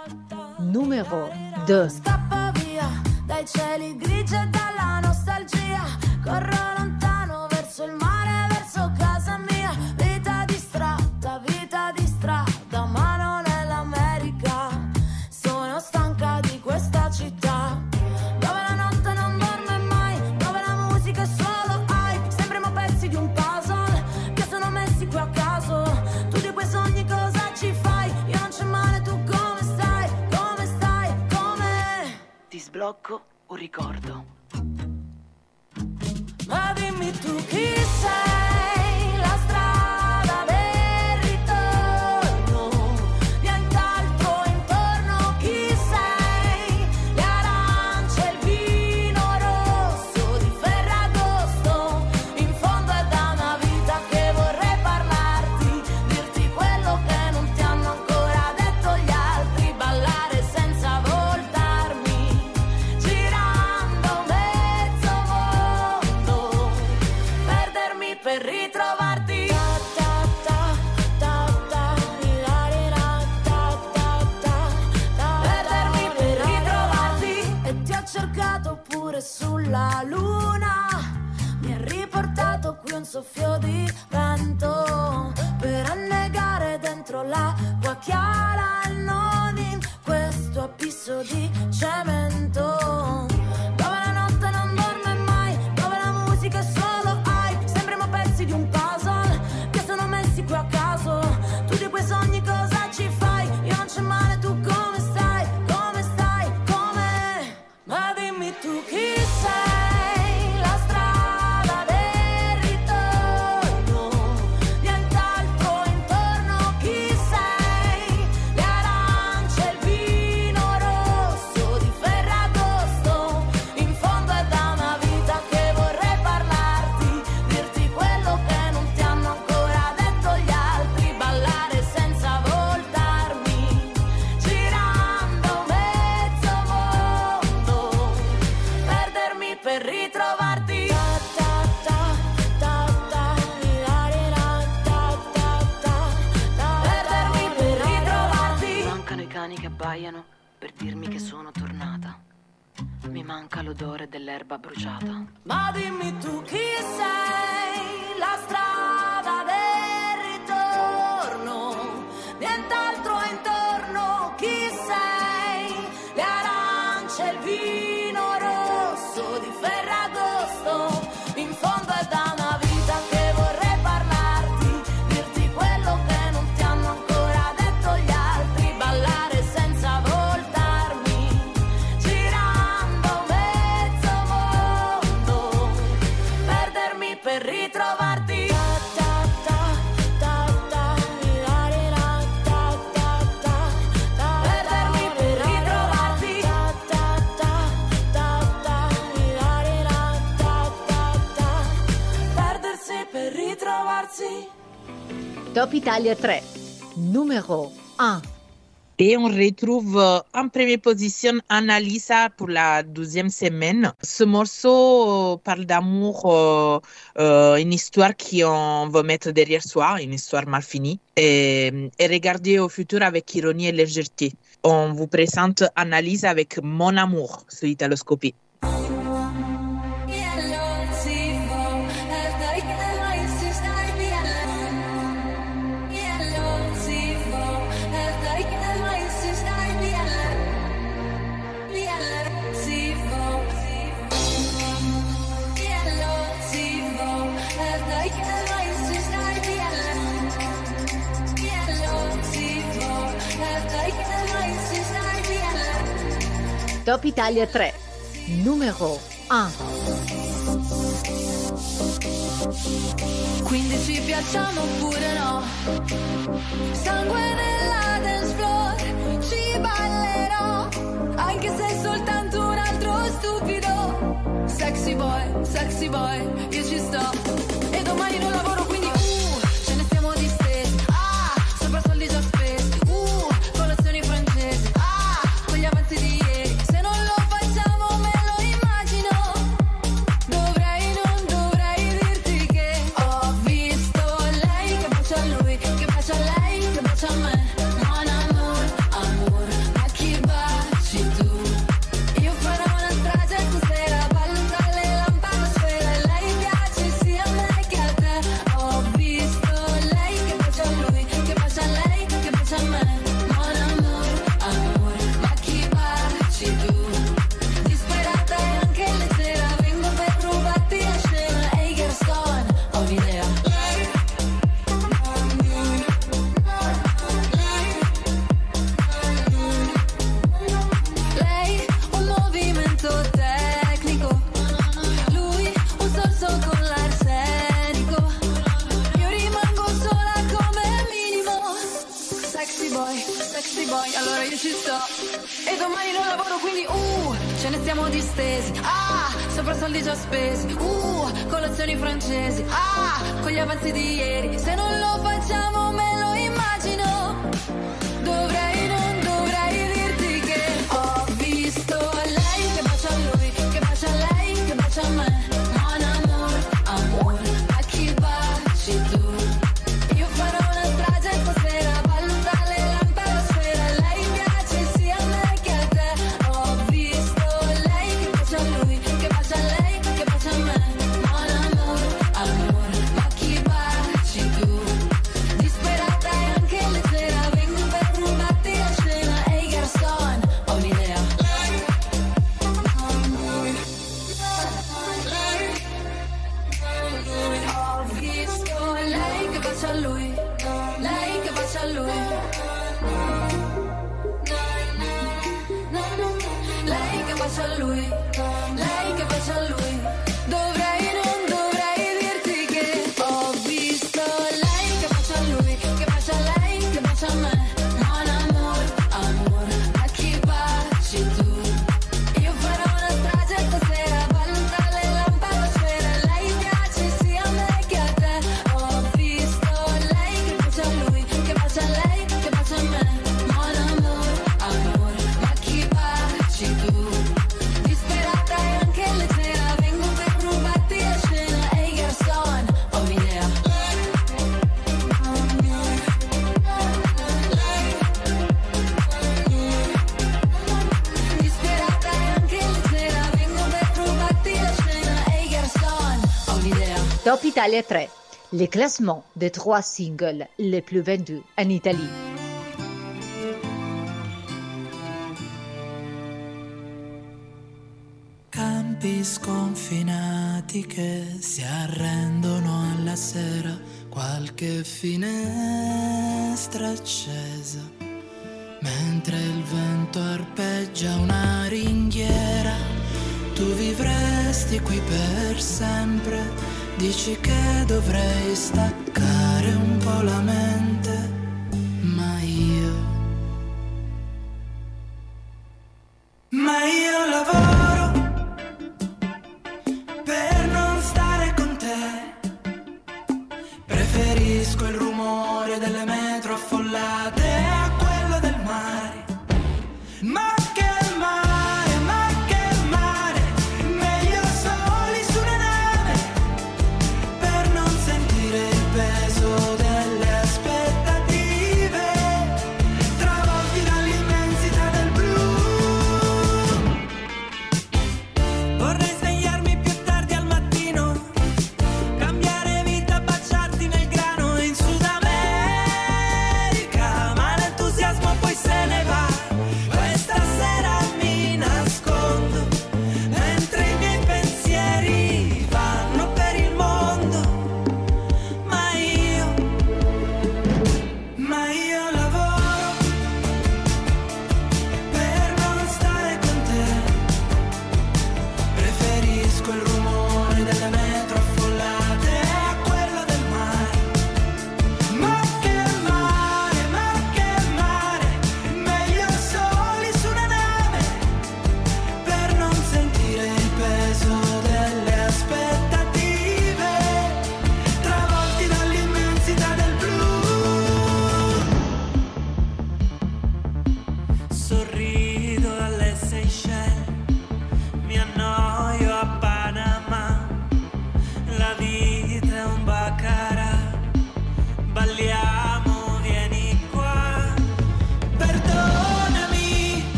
[SPEAKER 1] numero 2.
[SPEAKER 6] Scappa via dai cieli grigi e dalla nostalgia. Corro lontano verso il mare,
[SPEAKER 24] Ti sblocco un ricordo.
[SPEAKER 6] Ma dimmi tu chi sei,
[SPEAKER 12] Yeah. Dell'erba bruciata.
[SPEAKER 1] Italia 3, numéro 1.
[SPEAKER 5] Et on retrouve euh, en première position Annalisa pour la douzième semaine. Ce morceau euh, parle d'amour, euh, une histoire qu'on veut mettre derrière soi, une histoire mal finie, et, et regarder au futur avec ironie et légèreté. On vous présente Annalisa avec Mon amour sur Italoscopie.
[SPEAKER 1] Top Italia 3, numero 1.
[SPEAKER 6] Quindi ci piacciamo oppure no? Sangue nella dance floor, ci ballerò, anche se è soltanto un altro stupido. Sexy boy, sexy boy, io ci sto. E domani non lavoro più. lavoro quindi uh, ce ne stiamo distesi. Ah, sopra soldi già spesi. Uh, colazioni francesi. Ah, con gli avanzi di ieri. Se non lo facciamo me lo pasa Luis, like que pasa Luis. lettré, le
[SPEAKER 1] classement des trois singles les plus vendus en Italie.
[SPEAKER 25] Campi sconfinati che si arrendono alla sera, qualche finestra accesa, mentre il vento arpeggia una ringhiera, tu vivresti qui per sempre Dici che dovrei staccare un po' la mente, ma io... Ma io lavoro...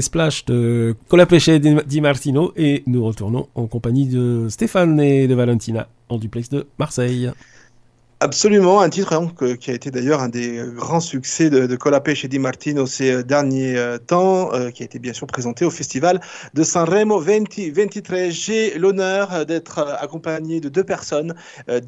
[SPEAKER 16] Splash
[SPEAKER 2] de Colapesce Di Martino et nous retournons en compagnie de Stéphane et de Valentina en duplex de Marseille.
[SPEAKER 4] Absolument, un titre hein, qui a été d'ailleurs un des grands succès de, de Di Martino ces euh, derniers euh, temps, euh, qui a été bien sûr présenté au festival de Sanremo 2023. J'ai l'honneur d'être accompagné de deux personnes,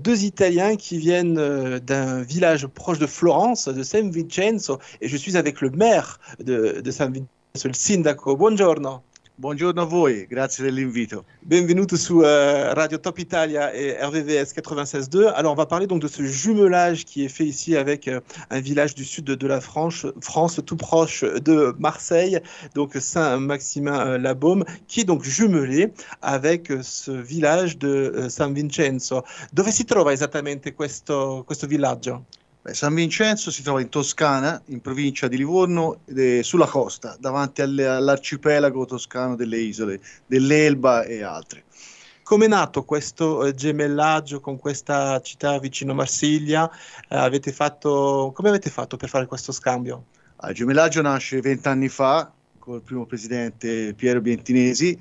[SPEAKER 4] deux Italiens qui viennent d'un village proche de Florence, de San Vincenzo, et je suis avec le maire de, de San Vincenzo, il sindaco. Buongiorno.
[SPEAKER 26] Buongiorno a voi, grazie dell'invito.
[SPEAKER 4] Benvenuto su euh, Radio Top Italia et RVVS 96.2. Alors, on va parler donc de ce jumelage qui est fait ici avec euh, un village du sud de, de la France, France, tout proche de Marseille, donc Saint-Maximin-la-Baume, qui est donc jumelé avec euh, ce village de euh, San Vincenzo. Dove si trova esattamente questo, questo villaggio?
[SPEAKER 26] Beh, San Vincenzo si trova in Toscana, in provincia di Livorno, è sulla costa, davanti all'arcipelago toscano delle isole, dell'Elba e altre.
[SPEAKER 4] Come è nato questo eh, gemellaggio con questa città vicino Marsiglia? Eh, avete fatto, come avete fatto per fare questo scambio?
[SPEAKER 26] Ah, Il gemellaggio nasce vent'anni fa col primo presidente Piero Bientinesi.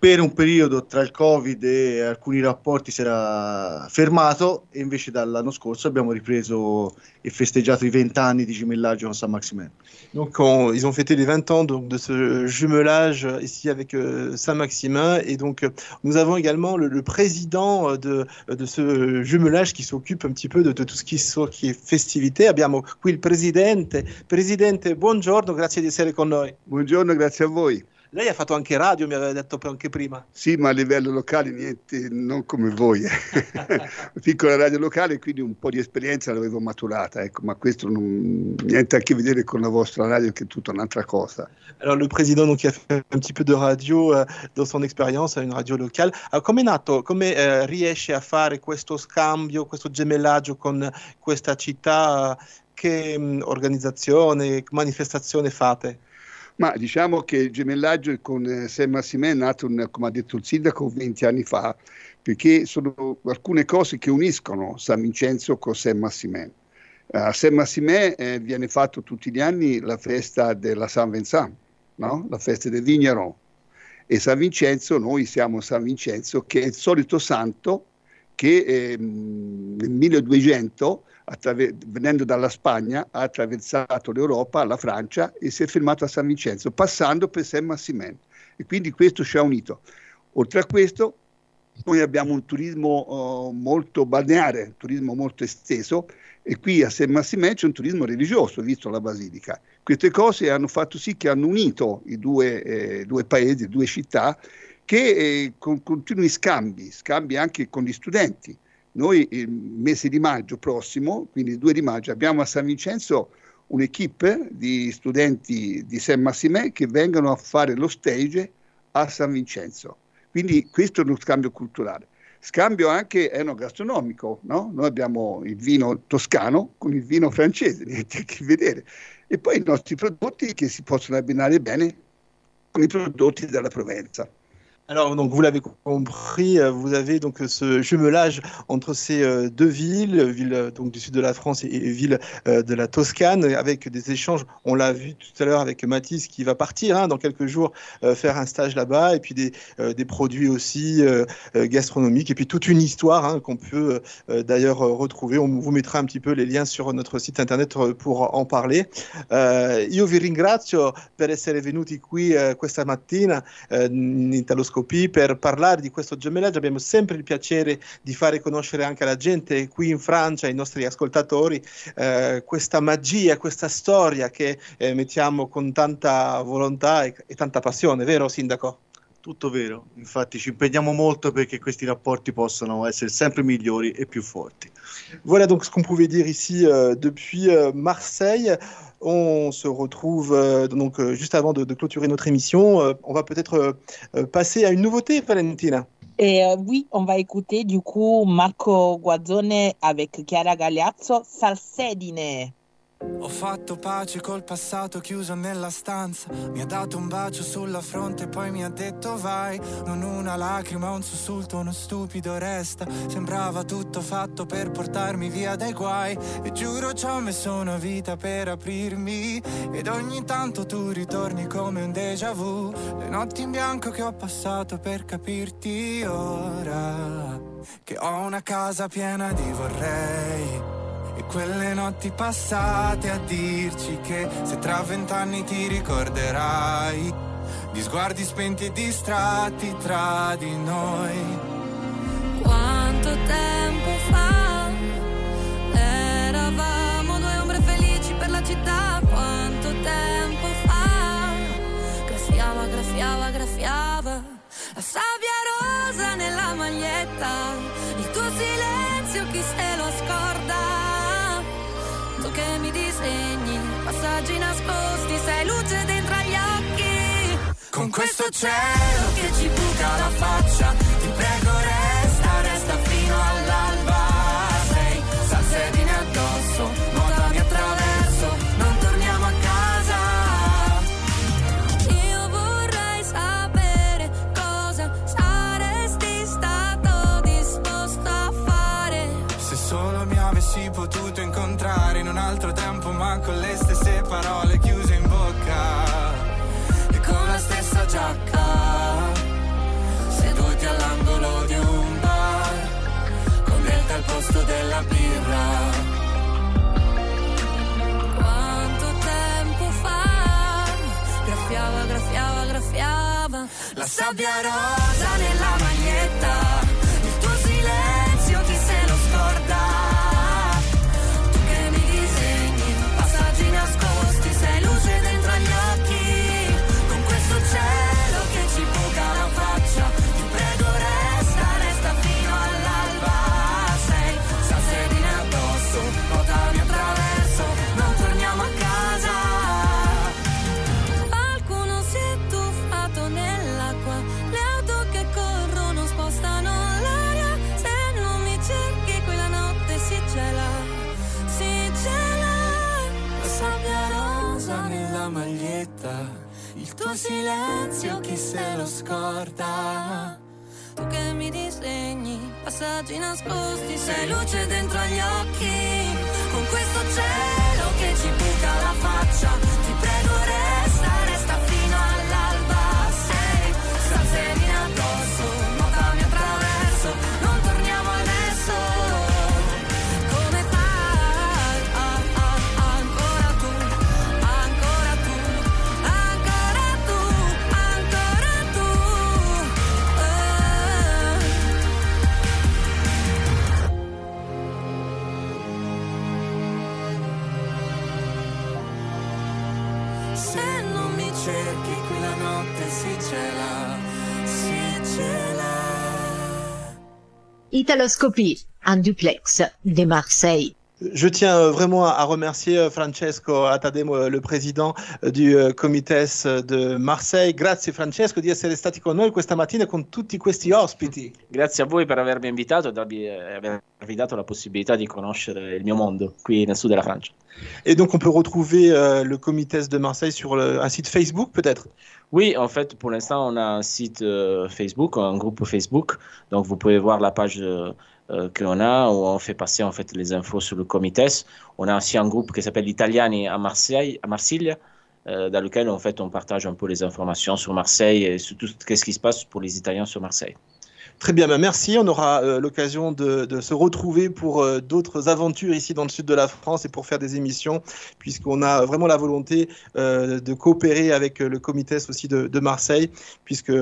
[SPEAKER 26] Per un periodo tra il Covid e alcuni rapporti si era fermato e invece dall'anno scorso abbiamo ripreso e festeggiato i vent'anni di gemellaggio con San Maximin.
[SPEAKER 4] Donc, on- ils ont fêté les 20 ans donc, de ce jumelage euh, ici avec euh, Saint-Maximin. Et donc, euh, nous avons également le, le président euh, de, de ce jumelage qui s'occupe un petit peu de, de tout ce qui, qui est festivité. Abbiamo qui il presidente. Presidente, buongiorno, grazie di essere con noi.
[SPEAKER 26] Buongiorno, grazie a voi.
[SPEAKER 4] Lei ha fatto anche radio, mi aveva detto anche prima.
[SPEAKER 26] Sì, ma a livello locale niente, non come voi. Piccola radio locale, quindi un po' di esperienza l'avevo maturata, ecco, ma questo non, niente a che vedere con la vostra radio che è tutta un'altra cosa.
[SPEAKER 4] Alors, le président donc, a fait un petit peu de radio euh, dans son expérience à une radio locale. Alors, come è nato, come eh, riesce a fare questo scambio, questo gemellaggio con questa città? Che mh, organizzazione, che manifestazione fate?
[SPEAKER 26] Ma diciamo che il gemellaggio con eh, San Massimè è nato, come ha detto il sindaco, 20 anni fa, perché sono alcune cose che uniscono San Vincenzo con San Massimè. A San Massimè eh, viene fatto tutti gli anni la festa della San Vincent, no? la festa del Vigneron. E San Vincenzo, noi siamo San Vincenzo, che è il solito santo che ehm, nel 1200, attraver- venendo dalla Spagna, ha attraversato l'Europa, la Francia e si è fermato a San Vincenzo, passando per Saint Maximin. E quindi questo ci ha unito. Oltre a questo, noi abbiamo un turismo eh, molto balneare, un turismo molto esteso, e qui a Saint Maximin c'è un turismo religioso, visto la basilica. Queste cose hanno fatto sì che hanno unito i due, eh, due paesi, due città, che eh, con continui scambi, scambi anche con gli studenti. Noi il mese di maggio prossimo, quindi il 2 di maggio, abbiamo a San Vincenzo un'equipe di studenti di Saint Maximin che vengono a fare lo stage a San Vincenzo. Quindi questo è uno scambio culturale. Scambio anche enogastronomico, no? Noi abbiamo il vino toscano con il vino francese, niente a che vedere. E poi i nostri prodotti che si possono abbinare bene con i prodotti della Provenza.
[SPEAKER 4] Alors, donc, vous l'avez compris, euh, vous avez donc ce jumelage entre ces euh, deux villes, ville euh, donc du sud de la France et, ville de la Toscane, avec des échanges. On l'a vu tout à l'heure avec Mathis qui va partir hein, dans quelques jours faire un stage là-bas, et puis des, des produits aussi gastronomiques, et puis toute une histoire hein, qu'on peut d'ailleurs retrouver. On vous mettra un petit peu les liens sur notre site internet pour en parler. Io vi ringrazio per essere venuti qui questa mattina in Italoscopia per parlare di questo gemellaggio. Abbiamo sempre il piacere di fare conoscere anche alla gente qui in Francia, ai nostri ascoltatori, eh, questa magia, questa storia che eh, mettiamo con tanta volontà e, e tanta passione, vero Sindaco? Tutto vero, infatti ci impegniamo molto perché questi rapporti possano essere sempre migliori e più forti. Voilà donc ce qu'on pouvait dire ici euh, depuis euh, Marseille. On se retrouve euh, donc euh, juste avant de, de clôturer notre émission. Euh, on va peut-être euh, passer à une nouveauté, Valentina.
[SPEAKER 5] Et euh, oui, on va écouter du coup Marco Guazzone avec Chiara Gagliazzo, Salsedine.
[SPEAKER 21] Ho fatto pace col passato chiuso nella stanza. Mi ha dato un bacio sulla fronte, poi mi ha detto vai. Non una lacrima, un sussulto, uno stupido resta. Sembrava tutto fatto per portarmi via dai guai. E giuro ci ho messo una vita per aprirmi. Ed ogni tanto tu ritorni come un déjà vu. Le notti in bianco che ho passato per capirti ora. Che ho una casa piena di vorrei. E quelle notti passate a dirci che se tra vent'anni ti ricorderai di sguardi spenti e distratti tra di noi.
[SPEAKER 6] Quanto tempo fa eravamo due ombre felici per la città? Quanto tempo fa graffiava, graffiava, graffiava la sabbia rosa nella maglietta, il tuo silenzio chi se nascosti, sei luce dentro agli occhi.
[SPEAKER 21] Con questo cielo che ci buca la faccia, parole chiuse in bocca e con la stessa giacca, seduti all'angolo di un bar, con del al posto della birra.
[SPEAKER 6] Quanto tempo fa graffiava, graffiava, graffiava
[SPEAKER 21] La sabbia rosa nella maglietta, il tuo silenzio chi se lo scorda? Tu che mi disegni passaggi nascosti, sei luce dentro agli occhi. Con questo cielo che ci buca la faccia,
[SPEAKER 1] Italoscopie, un duplex de Marseille.
[SPEAKER 4] Je tiens euh, vraiment à remercier euh, Francesco Atademo, euh, le président du Comites de Marseille. Grazie Francesco di essere stati con noi questa mattina con tutti questi ospiti.
[SPEAKER 8] Grazie a voi per avermi invitato e eh, avervi dato la possibilità di conoscere il mio mondo qui nel sud della Francia.
[SPEAKER 4] Et donc on peut retrouver euh, le Comites de Marseille sur le- un site Facebook peut-être?
[SPEAKER 8] Oui, en fait, pour l'instant, on a un site euh, Facebook, un groupe Facebook. Donc, vous pouvez voir la page euh, euh, qu'on a où on fait passer en fait les infos sur le Comites. On a aussi un groupe qui s'appelle Italiani à Marseille, à euh, dans lequel en fait on partage un peu les informations sur Marseille et sur tout ce qui se passe pour les Italiens sur Marseille.
[SPEAKER 4] Très bien, bah merci. On aura euh, l'occasion de, se retrouver pour euh, d'autres aventures ici dans le sud de la France et pour faire des émissions, puisqu'on a vraiment la volonté euh, de coopérer avec le comité aussi de, Marseille, puisque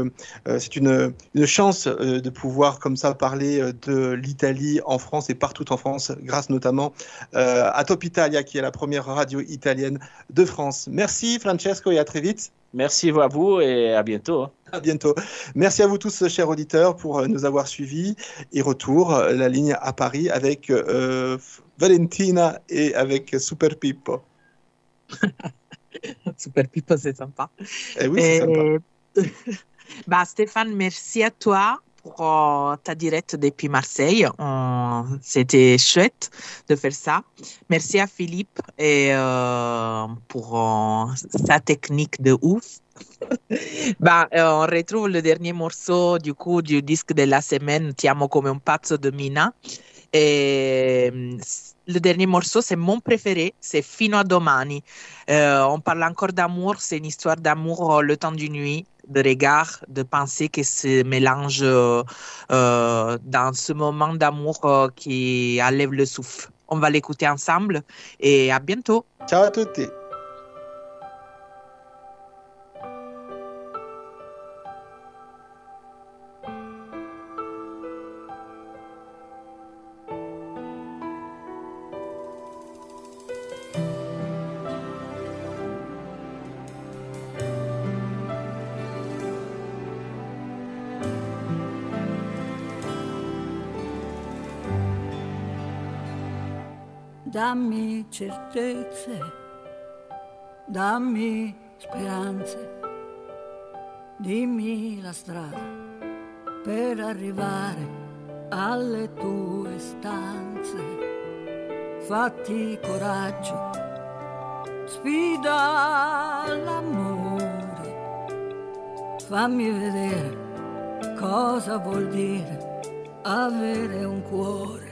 [SPEAKER 4] c'est une, une chance de pouvoir comme ça parler de l'Italie en France et partout en France, grâce notamment à Top Italia, qui est la première radio italienne de France. Merci Francesco et à très vite.
[SPEAKER 8] Merci à vous et à bientôt. hein.
[SPEAKER 4] À bientôt. Merci à vous tous, chers auditeurs, pour euh, nous avoir suivis. Et retour, euh, la ligne à Paris avec euh, Valentina et avec Super Pippo.
[SPEAKER 5] Super Pippo, c'est sympa.
[SPEAKER 4] Eh oui, c'est
[SPEAKER 5] Et-
[SPEAKER 4] sympa.
[SPEAKER 5] bah, Stéphane, merci à toi pour euh, ta directe depuis Marseille. On- C'était chouette de faire ça. Merci à Philippe et, euh, pour euh, sa technique de ouf. bah, euh, on retrouve le dernier morceau du coup du disque de la semaine, Ti amo come un pazzo de Mina. Et euh, le dernier morceau, c'est mon préféré, c'est Fino a domani. Euh, on parle encore d'amour, c'est une histoire d'amour euh, le temps d'une nuit, de regard, de pensée qui se mélange euh, euh, dans ce moment d'amour euh, qui enlève le souffle. On va l'écouter ensemble et à bientôt.
[SPEAKER 4] Ciao à tutti.
[SPEAKER 7] Dammi certezze, dammi speranze, dimmi la strada per arrivare alle tue stanze. Fatti coraggio, sfida l'amore, fammi vedere cosa vuol dire avere un cuore.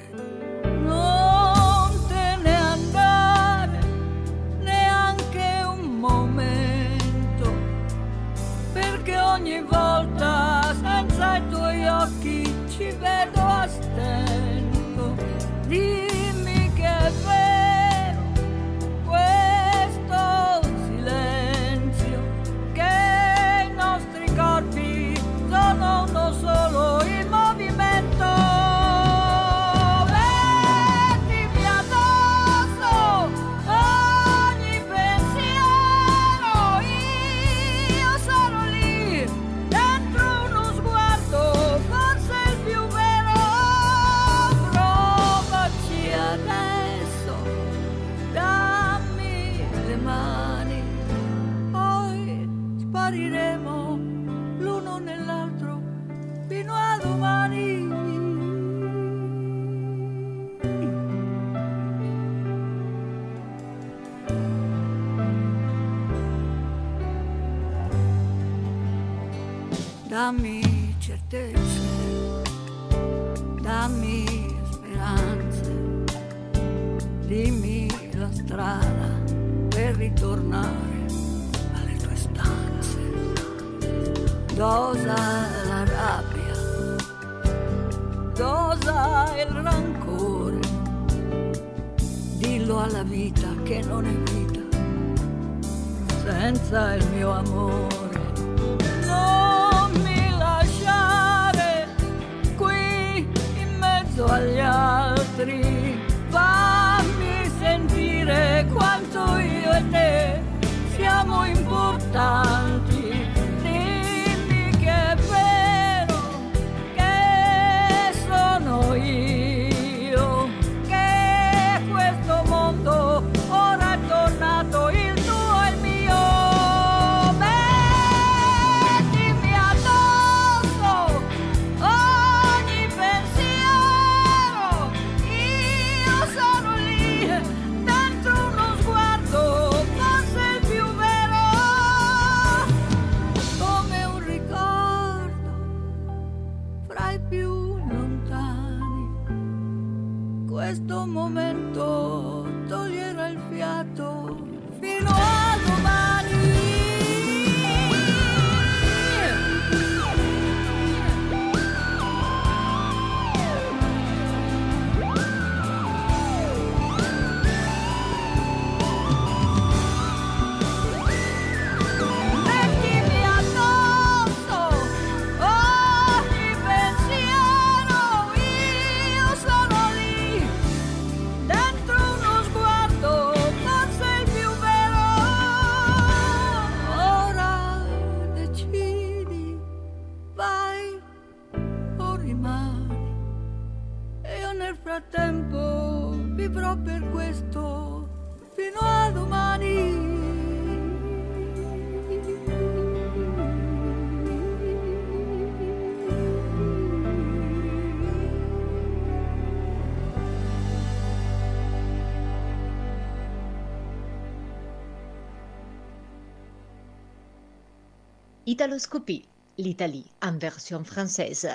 [SPEAKER 7] Dosa la rabbia, dosa il rancore, dillo alla vita che non è vita. Senza il mio amore.
[SPEAKER 1] L'Italie en version française.